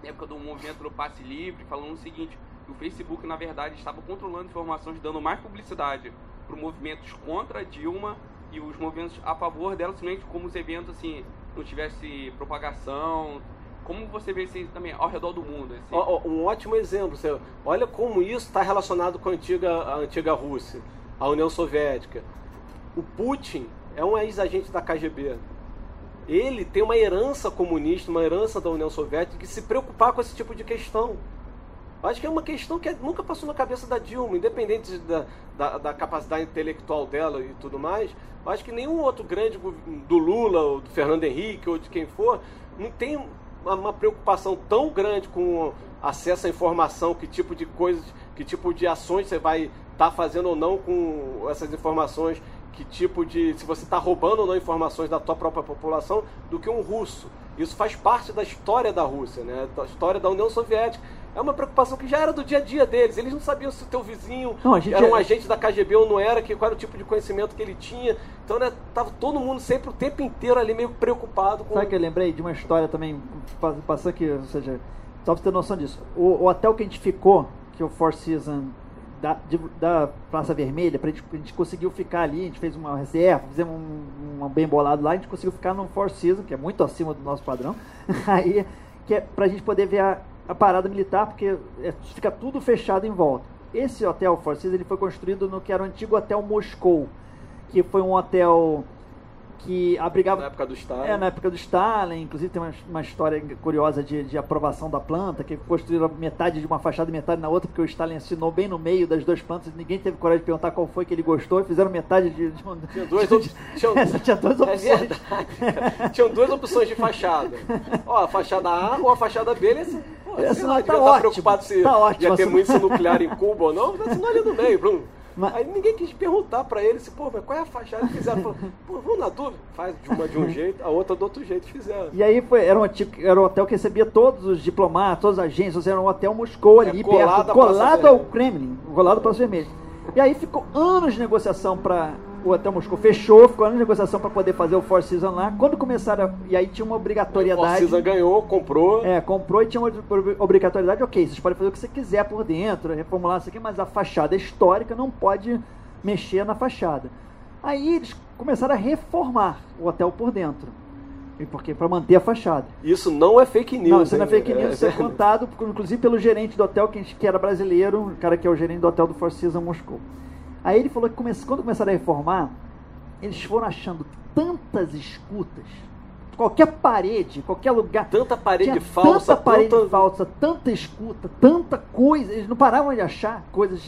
na época do movimento do passe livre, falando o seguinte, o Facebook, na verdade, estava controlando informações, dando mais publicidade para movimentos contra Dilma e os movimentos a favor dela, simplesmente como os eventos, assim, não tivesse propagação, como você vê isso também ao redor do mundo? Assim? Um ótimo exemplo. Você olha como isso está relacionado com a antiga, a antiga Rússia, a União Soviética. O Putin é um ex-agente da KGB ele tem uma herança comunista, uma herança da União Soviética, que se preocupar com esse tipo de questão. Acho que é uma questão que nunca passou na cabeça da Dilma, independente da, da, da capacidade intelectual dela e tudo mais. Acho que nenhum outro grande do Lula, ou do Fernando Henrique, ou de quem for, não tem uma, preocupação tão grande com acesso à informação, que tipo de coisas, que tipo de ações você vai estar tá fazendo ou não com essas informações que tipo de. se você está roubando ou não informações da tua própria população do que um russo. Isso faz parte da história da Rússia, né? da história da União Soviética. É uma preocupação que já era do dia a dia deles. Eles não sabiam se o teu vizinho não, era um é... agente da KGB ou não era, que, qual era o tipo de conhecimento que ele tinha. Então, né, tava todo mundo sempre o tempo inteiro ali meio preocupado com. Sabe que eu lembrei de uma história também, passando aqui, ou seja, só pra ter noção disso. O, o hotel que a gente ficou, que é o Four Seasons da, de, da Praça Vermelha, pra gente, a gente conseguiu ficar ali, a gente fez uma reserva, fizemos um, um bem bolado lá, a gente conseguiu ficar no Four Seasons, que é muito acima do nosso padrão, aí, que é pra gente poder ver a, a parada militar, porque é, fica tudo fechado em volta. Esse hotel Four Seasons ele foi construído no que era o antigo Hotel Moscou, que foi um hotel que abrigava. Na época do Stalin. É, na época do Stalin. Inclusive tem uma, uma história curiosa de, de aprovação da planta, que construíram metade de uma fachada e metade na outra, porque o Stalin assinou bem no meio das duas plantas. Ninguém teve coragem de perguntar qual foi que ele gostou e fizeram metade de. de, tinha, duas, de, tinha, essa, tinha duas é opções. É verdade. Tinham duas opções de fachada. Ó, a fachada A ou a fachada B. Esse, pô, essa, lá, tá ótimo, preocupado se tá ótimo, ia ter muito nuclear em Cuba ou não. Assinou ali no meio, Bruno. Mas... Aí ninguém quis perguntar para ele se, pô, mas qual é a fachada que fizeram? Falou, pô, vamos na dúvida. Faz de uma de um jeito, a outra do outro jeito fizeram. E aí foi, era, um, era um hotel que recebia todos os diplomatas, todas as agências, era um hotel Moscou é, ali, é, colado perto, colado ao Kremlin, colado para o Vermelho. E aí ficou anos de negociação para o Hotel Moscou fechou, ficou anos de negociação para poder fazer o Four Seasons lá. Quando começaram, a, e aí tinha uma obrigatoriedade. O Four Seasons ganhou, comprou. É, comprou e tinha uma obrigatoriedade, ok, vocês podem fazer o que você quiser por dentro, reformular isso aqui, mas a fachada histórica não pode mexer na fachada. Aí eles começaram a reformar o hotel por dentro. E porque para manter a fachada. Isso não é fake news. Não, isso não é fake news, isso é contado, inclusive pelo gerente do hotel, que, que era brasileiro, o cara que é o gerente do hotel do Four Seasons Moscou. Aí ele falou que quando começaram a reformar, eles foram achando tantas escutas, qualquer parede, qualquer lugar. Tanta parede falsa, tanta parede tanta- falsa, tanta escuta, tanta coisa. Eles não paravam de achar coisas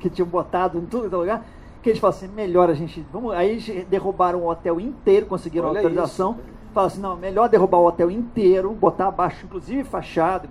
que tinham botado em tudo é lugar. Que eles falaram assim, melhor a gente. Vamos, aí eles derrubaram o hotel inteiro, conseguiram Olha autorização. isso. Falaram assim, não, melhor derrubar o hotel inteiro, botar abaixo, inclusive fachada,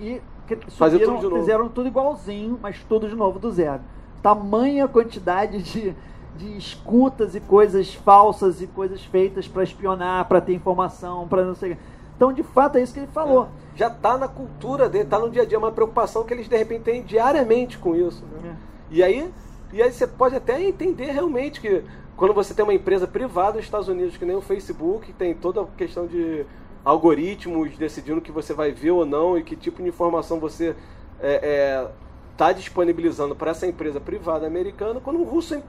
e subiram, tudo fizeram tudo igualzinho, mas tudo de novo do zero. Tamanha quantidade de, de escutas e coisas falsas e coisas feitas para espionar, para ter informação, para não sei. Então, de fato, é isso que ele falou. Já tá na cultura dele, tá no dia a dia, uma preocupação que eles de repente têm diariamente com isso. né? É. E aí, e aí você pode até entender realmente que quando você tem uma empresa privada nos Estados Unidos, que nem o Facebook, tem toda a questão de algoritmos decidindo o que você vai ver ou não e que tipo de informação você está disponibilizando para essa empresa privada americana, quando o russo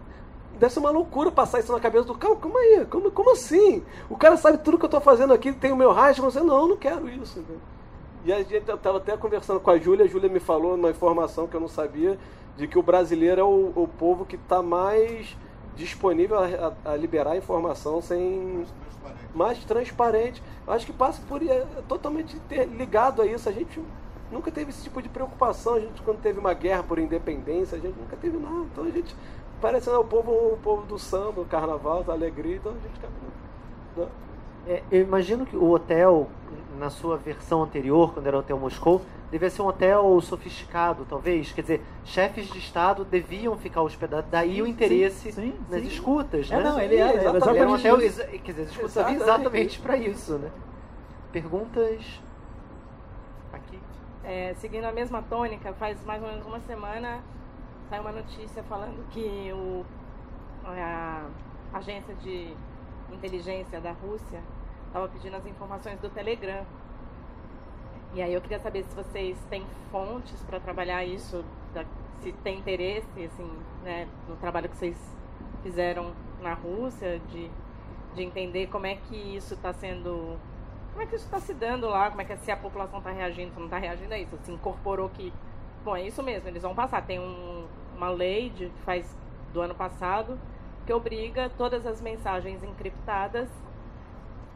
deve ser uma loucura passar isso na cabeça do cara. Como aí? Como, como assim? O cara sabe tudo que eu estou fazendo aqui, tem o meu rastro, você não, não quero isso. E a gente estava até conversando com a Júlia, a Júlia me falou uma informação que eu não sabia, de que o brasileiro é o, o povo que está mais disponível a, a- a liberar informação sem mais transparente. Eu Acho que passa por é, totalmente ter- ligado a isso. A gente nunca teve esse tipo de preocupação. A gente quando teve uma guerra por independência, a gente nunca teve nada. Então a gente parece né, o povo o povo do samba, o carnaval, da alegria. Então a gente né? É, eu imagino que o hotel, na sua versão anterior, quando era o Hotel Moscou, devia ser um hotel sofisticado, talvez. Quer dizer, chefes de Estado deviam ficar hospedados. Daí o interesse sim, nas sim. escutas, É, né? não, ele era, era Ele era um exatamente hotel, quer dizer, as escutas Exatamente exatamente para isso, né? Perguntas. É, seguindo a mesma tônica, faz mais ou menos uma semana saiu uma notícia falando que o, a agência de inteligência da Rússia estava pedindo as informações do Telegram. E aí eu queria saber se vocês têm fontes para trabalhar isso, se tem interesse assim, né, no trabalho que vocês fizeram na Rússia, de, de entender como é que isso está sendo como é que isso está se dando lá, como é que se a população está reagindo, se não está reagindo? A isso, se incorporou que, bom, é isso mesmo, eles vão passar, tem um- uma lei de, faz do ano passado que obriga todas as mensagens encriptadas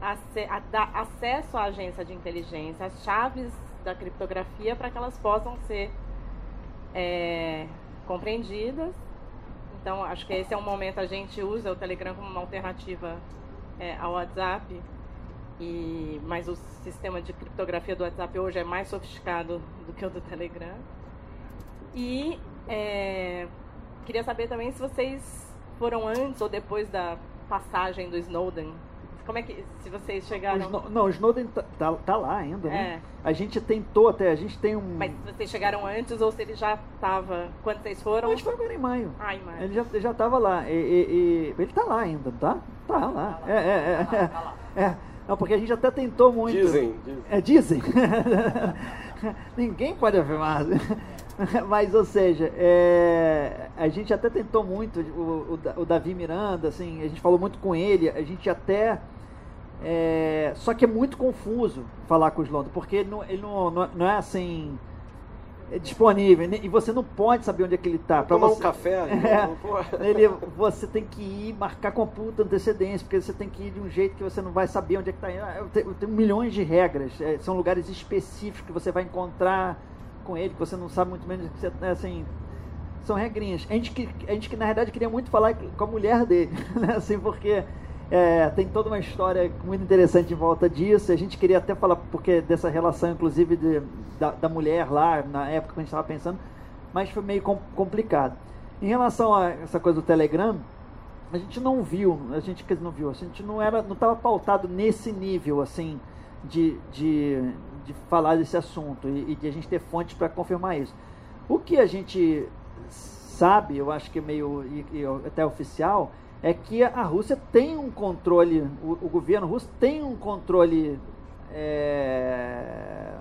a, a dar acesso à agência de inteligência, as chaves da criptografia para que elas possam ser é, compreendidas. Então, acho que esse é um momento a gente usa o Telegram como uma alternativa é, ao WhatsApp e, mas o sistema de criptografia do WhatsApp hoje é mais sofisticado do que o do Telegram. E é, queria saber também se vocês foram antes ou depois da passagem do Snowden. Como é que se vocês O chegaram? Sno- não, o Snowden tá, tá, tá lá ainda, né? A gente tentou até, a gente tem um. Mas vocês chegaram antes ou se ele já estava quando vocês foram? a gente foi agora em maio. Ai, mas Ele já, já tava lá. E, e- e- ele tá lá ainda, tá? Tá lá. É, é, é, é. Não, porque a gente até tentou muito. Dizem, dizem. É, dizem. Ninguém pode afirmar. Mas, ou seja, é, a gente até tentou muito, o, o o Davi Miranda, assim, a gente falou muito com ele, a gente até. é, só que é muito confuso falar com o Slondo, porque ele não, ele não, não é assim. Disponível, né? e você não pode saber onde é que ele está. Tomar um café. É. pô. Ele, você tem que ir marcar com puta antecedência, porque você tem que ir de um jeito que você não vai saber onde é que está tenho milhões de regras, é, são lugares específicos que você vai encontrar com ele, que você não sabe muito menos que você, é, assim, são regrinhas. A gente, que, a gente que na verdade queria muito falar com a mulher dele, né? assim, porque é, tem toda uma história muito interessante em volta disso. A gente queria até falar porque dessa relação, inclusive, de, da, da mulher lá, na época que a gente estava pensando, mas foi meio com- complicado. Em relação a essa coisa do Telegram, a gente não viu, a gente não viu, a gente não era, não estava pautado nesse nível assim de, de, de falar desse assunto e, e de a gente ter fontes para confirmar isso. O que a gente sabe, eu acho que é meio e- e até oficial, é que a Rússia tem um controle, o, o governo russo tem um controle é,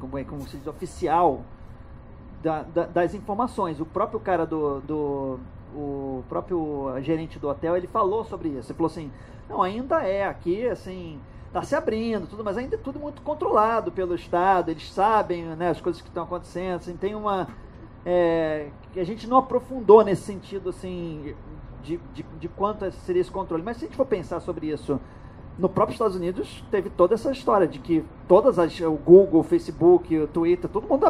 como, é, como se diz, oficial da- da- das informações. O próprio cara do, do o próprio gerente do hotel, ele falou sobre isso. Ele falou assim, não, ainda é aqui, assim, está se abrindo, tudo, mas ainda é tudo muito controlado pelo Estado, eles sabem né, as coisas que estão acontecendo, assim, tem uma. É, que a gente não aprofundou nesse sentido assim de, de, de quanto seria esse controle. Mas se a gente for pensar sobre isso, no próprio Estados Unidos teve toda essa história de que todas as o Google, o Facebook, o Twitter, todo mundo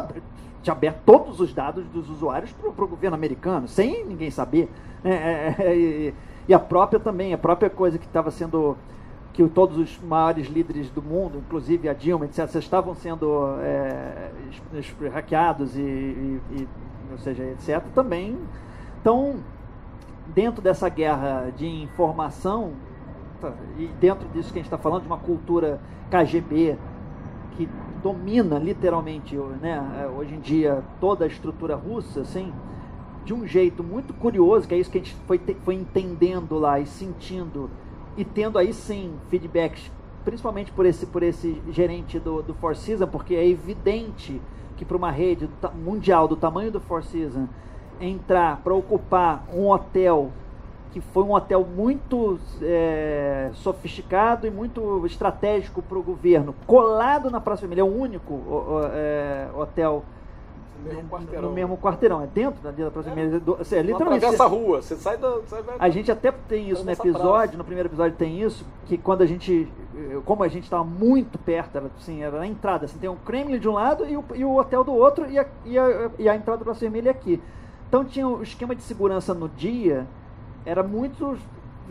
tinha aberto todos os dados dos usuários para o governo americano, sem ninguém saber. Né? É, é, e, e, a própria também, a própria coisa que estava sendo que todos os maiores líderes do mundo, inclusive a Dilma, etc., estavam sendo é, hackeados e, e, e, ou seja, etc., também. Então, dentro dessa guerra de informação, tá, e dentro disso que a gente está falando, de uma cultura KGB que domina literalmente né, hoje em dia toda a estrutura russa, assim, de um jeito muito curioso, que é isso que a gente foi, foi entendendo lá e sentindo, e tendo aí sim feedbacks, principalmente por esse, por esse gerente do, do Four Seasons, porque é evidente que para uma rede mundial do tamanho do Four Seasons, entrar para ocupar um hotel que foi um hotel muito é, sofisticado e muito estratégico para o governo, colado na Praça Vermelha, é o único é, hotel mesmo quarteirão. No mesmo quarteirão, é dentro da Praça é. Vermelha. Do, assim, é, literalmente. Atravessa a rua, você sai da. Sai a gente até tem isso no episódio, praça. no primeiro episódio tem isso, que quando a gente. Como a gente estava muito perto, era, assim, era na entrada, assim, tem um Kremlin de um lado e o, e o hotel do outro, e a, e a, e a entrada da Praça Vermelha aqui. Então tinha o esquema de segurança no dia, era muito,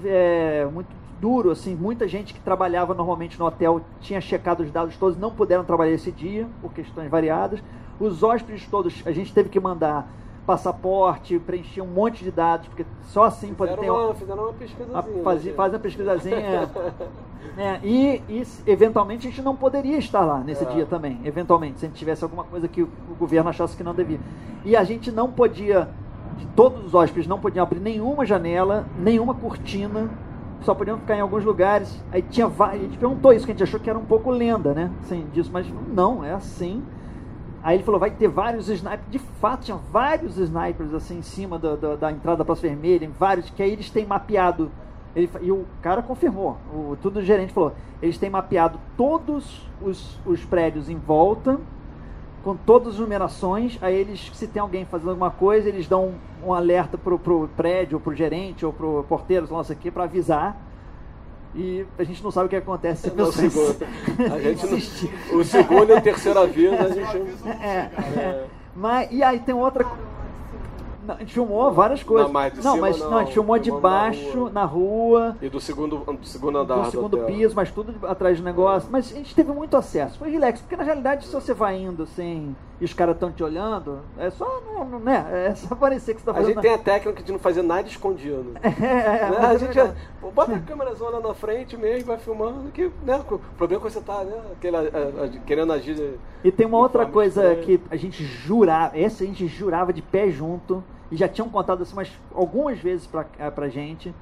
é, muito duro, assim, muita gente que trabalhava normalmente no hotel tinha checado os dados todos, não puderam trabalhar esse dia, por questões variadas. Os hóspedes todos, a gente teve que mandar passaporte, preencher um monte de dados, porque só assim pode ter. Uma, fizeram uma pesquisazinha. Faz, né? faz uma pesquisazinha. né? e, e, eventualmente a gente não poderia estar lá nesse é. dia também. Eventualmente, se a gente tivesse alguma coisa que o, o governo achasse que não devia. E a gente não podia, todos os hóspedes não podiam abrir nenhuma janela, nenhuma cortina. Só podiam ficar em alguns lugares. Aí tinha a gente perguntou isso, que a gente achou que era um pouco lenda, né? Assim, disso, mas não, é assim. Aí ele falou, vai ter vários snipers. De fato, tinha vários snipers assim em cima do, do, da entrada da Praça Vermelha, vários, que aí eles têm mapeado. Ele, e o cara confirmou, o, tudo o gerente falou, eles têm mapeado todos os, os prédios em volta, com todas as numerações, aí eles, se tem alguém fazendo alguma coisa, eles dão um, um alerta pro, pro prédio, ou pro gerente, ou pro porteiro, sei lá, aqui, para avisar e a gente não sabe o que acontece se a segundo. A gente não, o segundo e o terceiro aviso a gente é, é. Mas e aí tem outra não, a gente filmou várias coisas. Não, mas de não, cima, mas não, não, a gente filmou de baixo, na rua. E do segundo, do segundo andar. Do segundo do piso, mas tudo atrás do negócio. Mas a gente teve muito acesso. Foi relax, porque na realidade, se você vai indo assim e os caras estão te olhando, é só, não, não, né? É só parecer que você tá fazendo. A gente tem a técnica de não fazer nada escondido. É, é, né? A gente é, bota a câmera zona na frente mesmo, vai filmando, que, né? O problema é que você tá, né? Aquele, a, a, querendo agir. E tem uma outra coisa que a gente jurava, essa a gente jurava de pé junto e já tinham contado assim, mas algumas vezes pra, eh, pra gente.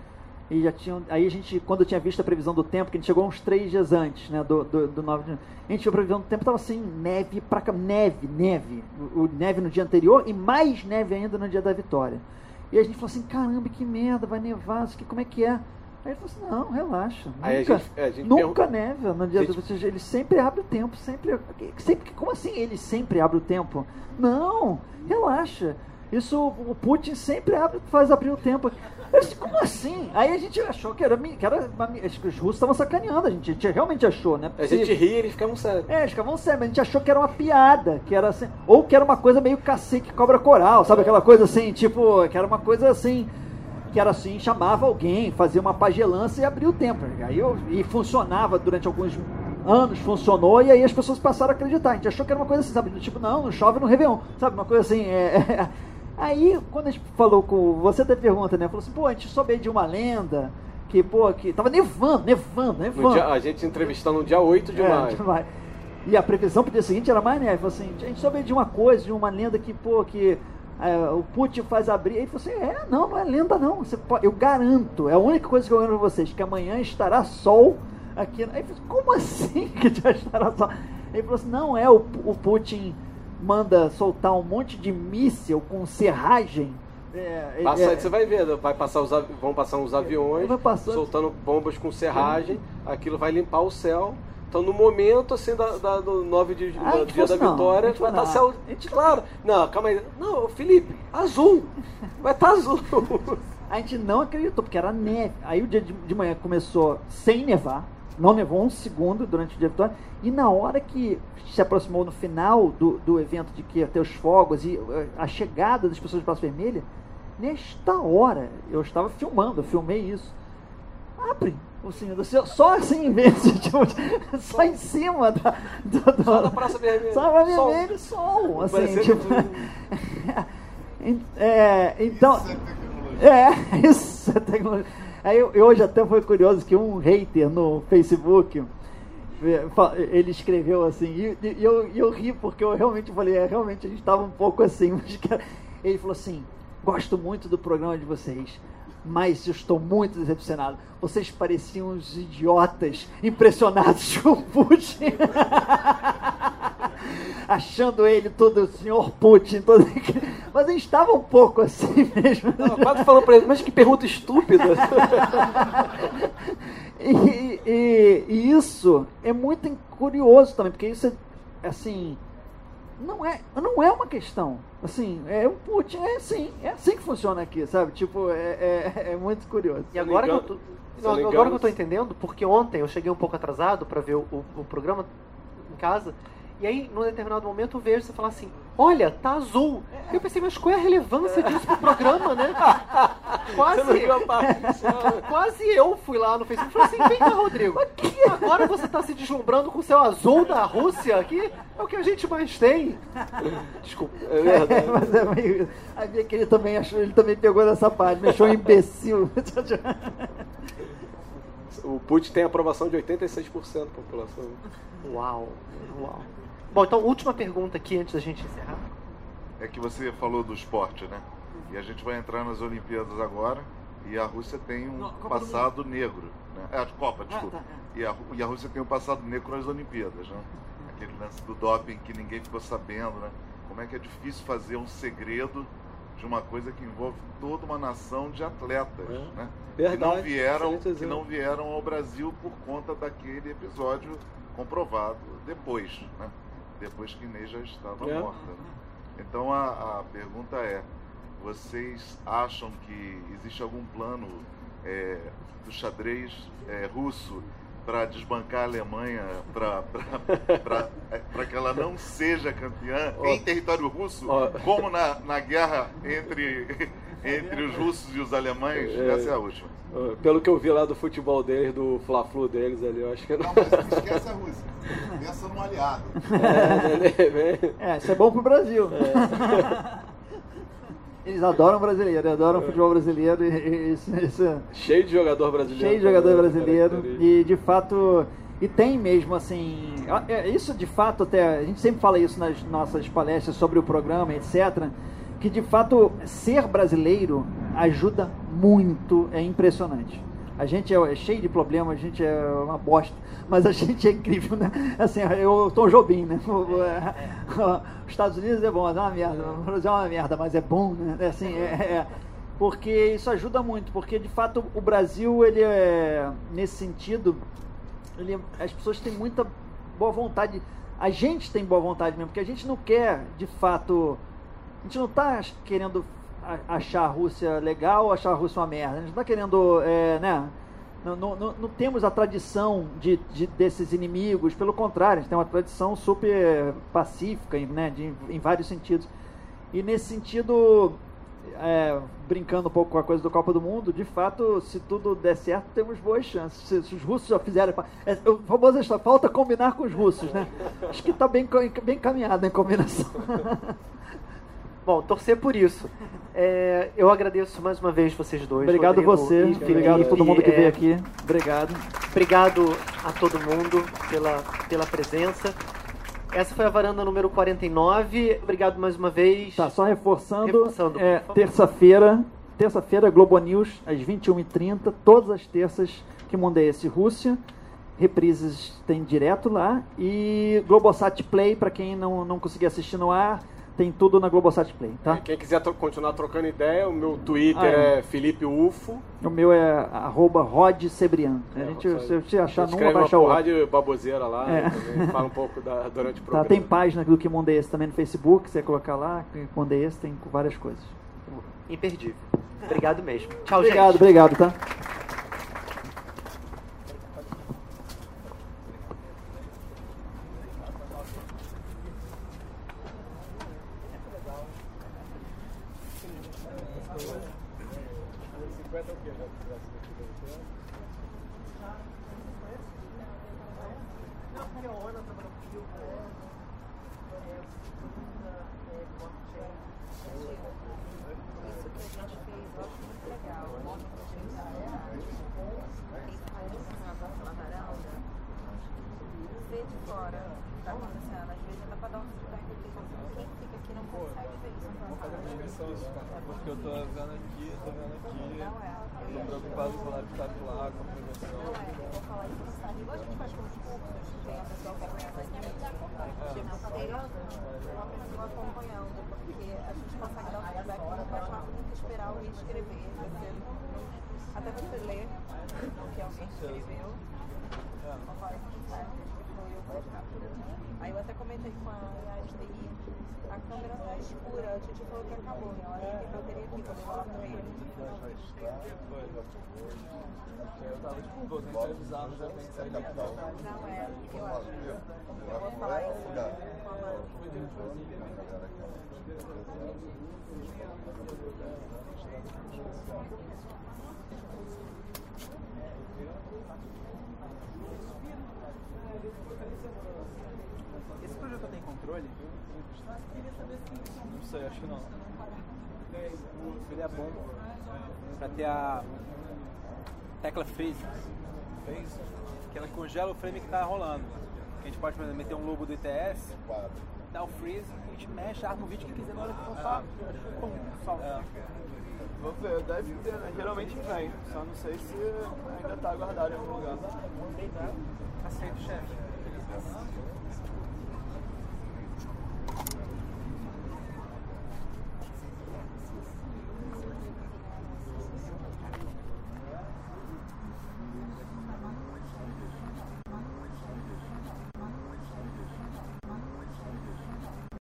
E já tinham. Aí a gente, quando eu tinha visto a previsão do tempo, que a gente chegou uns três dias antes, né? Do, do, do 9 de A gente viu a previsão do tempo, tava assim, neve pra cá. Neve, neve. O, o, neve no dia anterior e mais neve ainda no dia da vitória. E a gente falou assim, caramba, que merda, vai nevar, isso aqui, como é que é? Aí ele falou assim, não, relaxa. Nunca, a gente, a gente nunca neva no dia gente... do Ele sempre abre o tempo, sempre, sempre. Como assim ele sempre abre o tempo? Não, relaxa. Isso o Putin sempre abre, faz abrir o tempo. Eu disse, como assim? Aí a gente achou que era. Que era que os russos estavam sacaneando, a gente, a gente realmente achou, né? A gente ria e eles ficavam sérios. É, eles ficavam sérios, mas a gente achou que era uma piada, que era assim. Ou que era uma coisa meio cacique cobra coral, sabe? Aquela coisa assim, tipo, que era uma coisa assim. Que era assim, chamava alguém, fazia uma pagelança e abria o tempo. Aí eu, e funcionava durante alguns anos, funcionou, e aí as pessoas passaram a acreditar. A gente achou que era uma coisa assim, sabe? Tipo, não, não chove no Réveillon, sabe? Uma coisa assim, é, Aí, quando a gente falou com. Você até pergunta, né? Falou assim, pô, a gente soube de uma lenda que, pô, que tava nevando, nevando, nevando. Dia, a gente entrevistando no dia 8 de, é, maio. de maio. E a previsão pro dia seguinte era mais neve. Falou assim, a gente soube de uma coisa, de uma lenda que, pô, que é, o Putin faz abrir. Aí falou assim: é, não, não é lenda, não. Você pode, eu garanto, é a única coisa que eu garanto pra vocês, que amanhã estará sol aqui. Aí eu falei, como assim que já estará sol? Ele falou assim: não, é o, o Putin manda soltar um monte de míssil com serragem É, Passa, é, Você vai ver, vai passar os, vão passar uns aviões soltando bombas com serragem, aquilo vai limpar o céu. Então no momento assim da, da- do 9 de, Ah, do dia da não, a vitória, gente vai estar não. céu. A gente- Claro. Não, calma aí. Não, Felipe, azul. Vai estar azul. A gente não acreditou, porque era neve. Aí o dia de, de manhã começou sem nevar, não nevou um segundo durante o dia da vitória. E na hora que se aproximou no final do, do evento de que ia ter os fogos e eh, a chegada das pessoas de Praça Vermelha, nesta hora, eu estava filmando, eu filmei isso. Abre o Senhor do Céu, só assim mesmo, tipo, só em cima da, do, do, Só na Praça Vermelha. Só na Sol. vermelho, sol, assim, tipo... É, então, Isso é tecnologia. é, isso é tecnologia. Aí hoje até foi curioso que um hater no Facebook eh, ele escreveu assim, e, e eu, eu ri porque eu realmente falei, é, realmente a gente estava um pouco assim, mas ele falou assim, gosto muito do programa de vocês, mas eu estou muito decepcionado. Vocês pareciam uns idiotas impressionados com o Putin. Achando ele todo o senhor Putin, todo... mas ele estava um pouco assim mesmo. Não, quase falando pra ele, mas que pergunta estúpida. E, e- e isso é muito curioso também, porque isso é assim. Não é, não é uma questão. Assim, é o Putin, é assim, é assim que funciona aqui, sabe? Tipo, é, é, é muito curioso. E agora que eu tô, não, agora que eu tô entendendo, porque ontem eu cheguei um pouco atrasado pra ver o, o- o programa em casa, e aí, num determinado momento, eu vejo você falar assim, olha, tá azul. E eu pensei, mas qual é a relevância disso pro programa, né? Quase, a quase eu fui lá no Facebook e falei assim, vem cá, Rodrigo, agora você tá se deslumbrando com o céu azul da Rússia aqui? É o que a gente mais tem. Desculpa. É É, verdade. mas é meio. Aí vê que ele também achou, ele também pegou nessa parte, me achou um imbecil. O Putin tem aprovação de 86% da população. Uau, uau. Bom, então, última pergunta aqui antes da gente encerrar. É que você falou do esporte, né? E a gente vai entrar nas Olimpíadas agora e a Rússia tem um Não, do passado negro. Né? É, a Copa, desculpa. tá, E, a, e a Rússia tem um passado negro nas Olimpíadas, né? Aquele lance do doping que ninguém ficou sabendo, né? Como é que é difícil fazer um segredo de uma coisa que envolve toda uma nação de atletas, É. né? Verdade, que não vieram, que não vieram ao Brasil por conta daquele episódio comprovado depois, né? Depois que Inês já estava É. morta. Então a, a pergunta é: vocês acham que existe algum plano é, do xadrez é, russo para desbancar a Alemanha, para que ela não seja campeã Ó. em território russo, Ó. como na, na guerra entre, entre os russos e os alemães? É. Essa é a última. Uh, Pelo que eu vi lá do futebol deles, do Fla-Flu deles ali, eu acho que não. Não, mas esquece a Rússia. Pensa num aliado. É, né? É, isso é bom pro Brasil. Eles adoram brasileiro, adoram futebol brasileiro e, e isso, isso- Cheio de jogador brasileiro. cheio de jogador brasileiro característica. e de fato e tem mesmo assim é, isso de fato até a gente sempre fala isso nas nossas palestras sobre o programa etc que de fato ser brasileiro ajuda muito é impressionante. A gente é, é cheio de problemas a gente é uma bosta mas a gente é incrível né? Assim eu Tom Jobim né? Os Estados Unidos é bom mas é uma merda. O Brasil é uma merda mas é bom né? Assim é- é. Porque isso ajuda muito, porque de fato o Brasil, ele é, nesse sentido, ele, as pessoas têm muita boa vontade, a gente tem boa vontade mesmo, porque a gente não quer, de fato, a gente não está querendo achar a Rússia legal ou achar a Rússia uma merda, a gente não está querendo, é, né, não, não, não, temos a tradição de, de- desses inimigos, pelo contrário, a gente tem uma tradição super pacífica, né, de, em vários sentidos. E nesse sentido, é, brincando um pouco com a coisa do Copa do Mundo, de fato, se tudo der certo, temos boas chances. Se, se os russos já fizeram. É, o famoso história, falta combinar com os russos, né? Acho que está bem, bem encaminhado em combinação. Bom, torcer por isso. É, eu agradeço mais uma vez vocês dois. Obrigado Rodrigo você, e Felipe, obrigado a todo mundo que é, veio aqui. Obrigado. Obrigado a todo mundo pela, pela presença. Essa foi a varanda número 49. Obrigado mais uma vez. Tá, só reforçando, Reforçando, é, terça-feira, terça-feira, Globo News, às 21h30, todas as terças, que mundo é esse? Rússia. Reprises tem direto lá. E Globosat Play, para quem não, não conseguir assistir no ar, tem tudo na Globosat Play, tá? Quem quiser tro- continuar trocando ideia, o meu Twitter Ah, é. é Felipe Ufo. O meu é arroba Rod Cebrian. A É, gente, só- se você achar numa, vai achar outra. porrada de baboseira lá, É. né, também, fala um pouco da, durante o Tá, programa. tem página do Que Mundo é Esse também no Facebook, você colocar lá, Que Mundo é Esse, tem várias coisas. Imperdível. Obrigado mesmo. Tchau, Obrigado, gente. obrigado, tá? Ter a tecla freeze. Freeze? Que ela congela o frame que tá rolando. A gente pode, por exemplo, meter um logo do ITS, dar o freeze, a gente mexe, arma o vídeo que quiser na hora que for pá, pum, salta. Vou ver, deve ter, né? geralmente vem. Só não sei se ainda tá guardado em algum lugar. Aceito, chefe.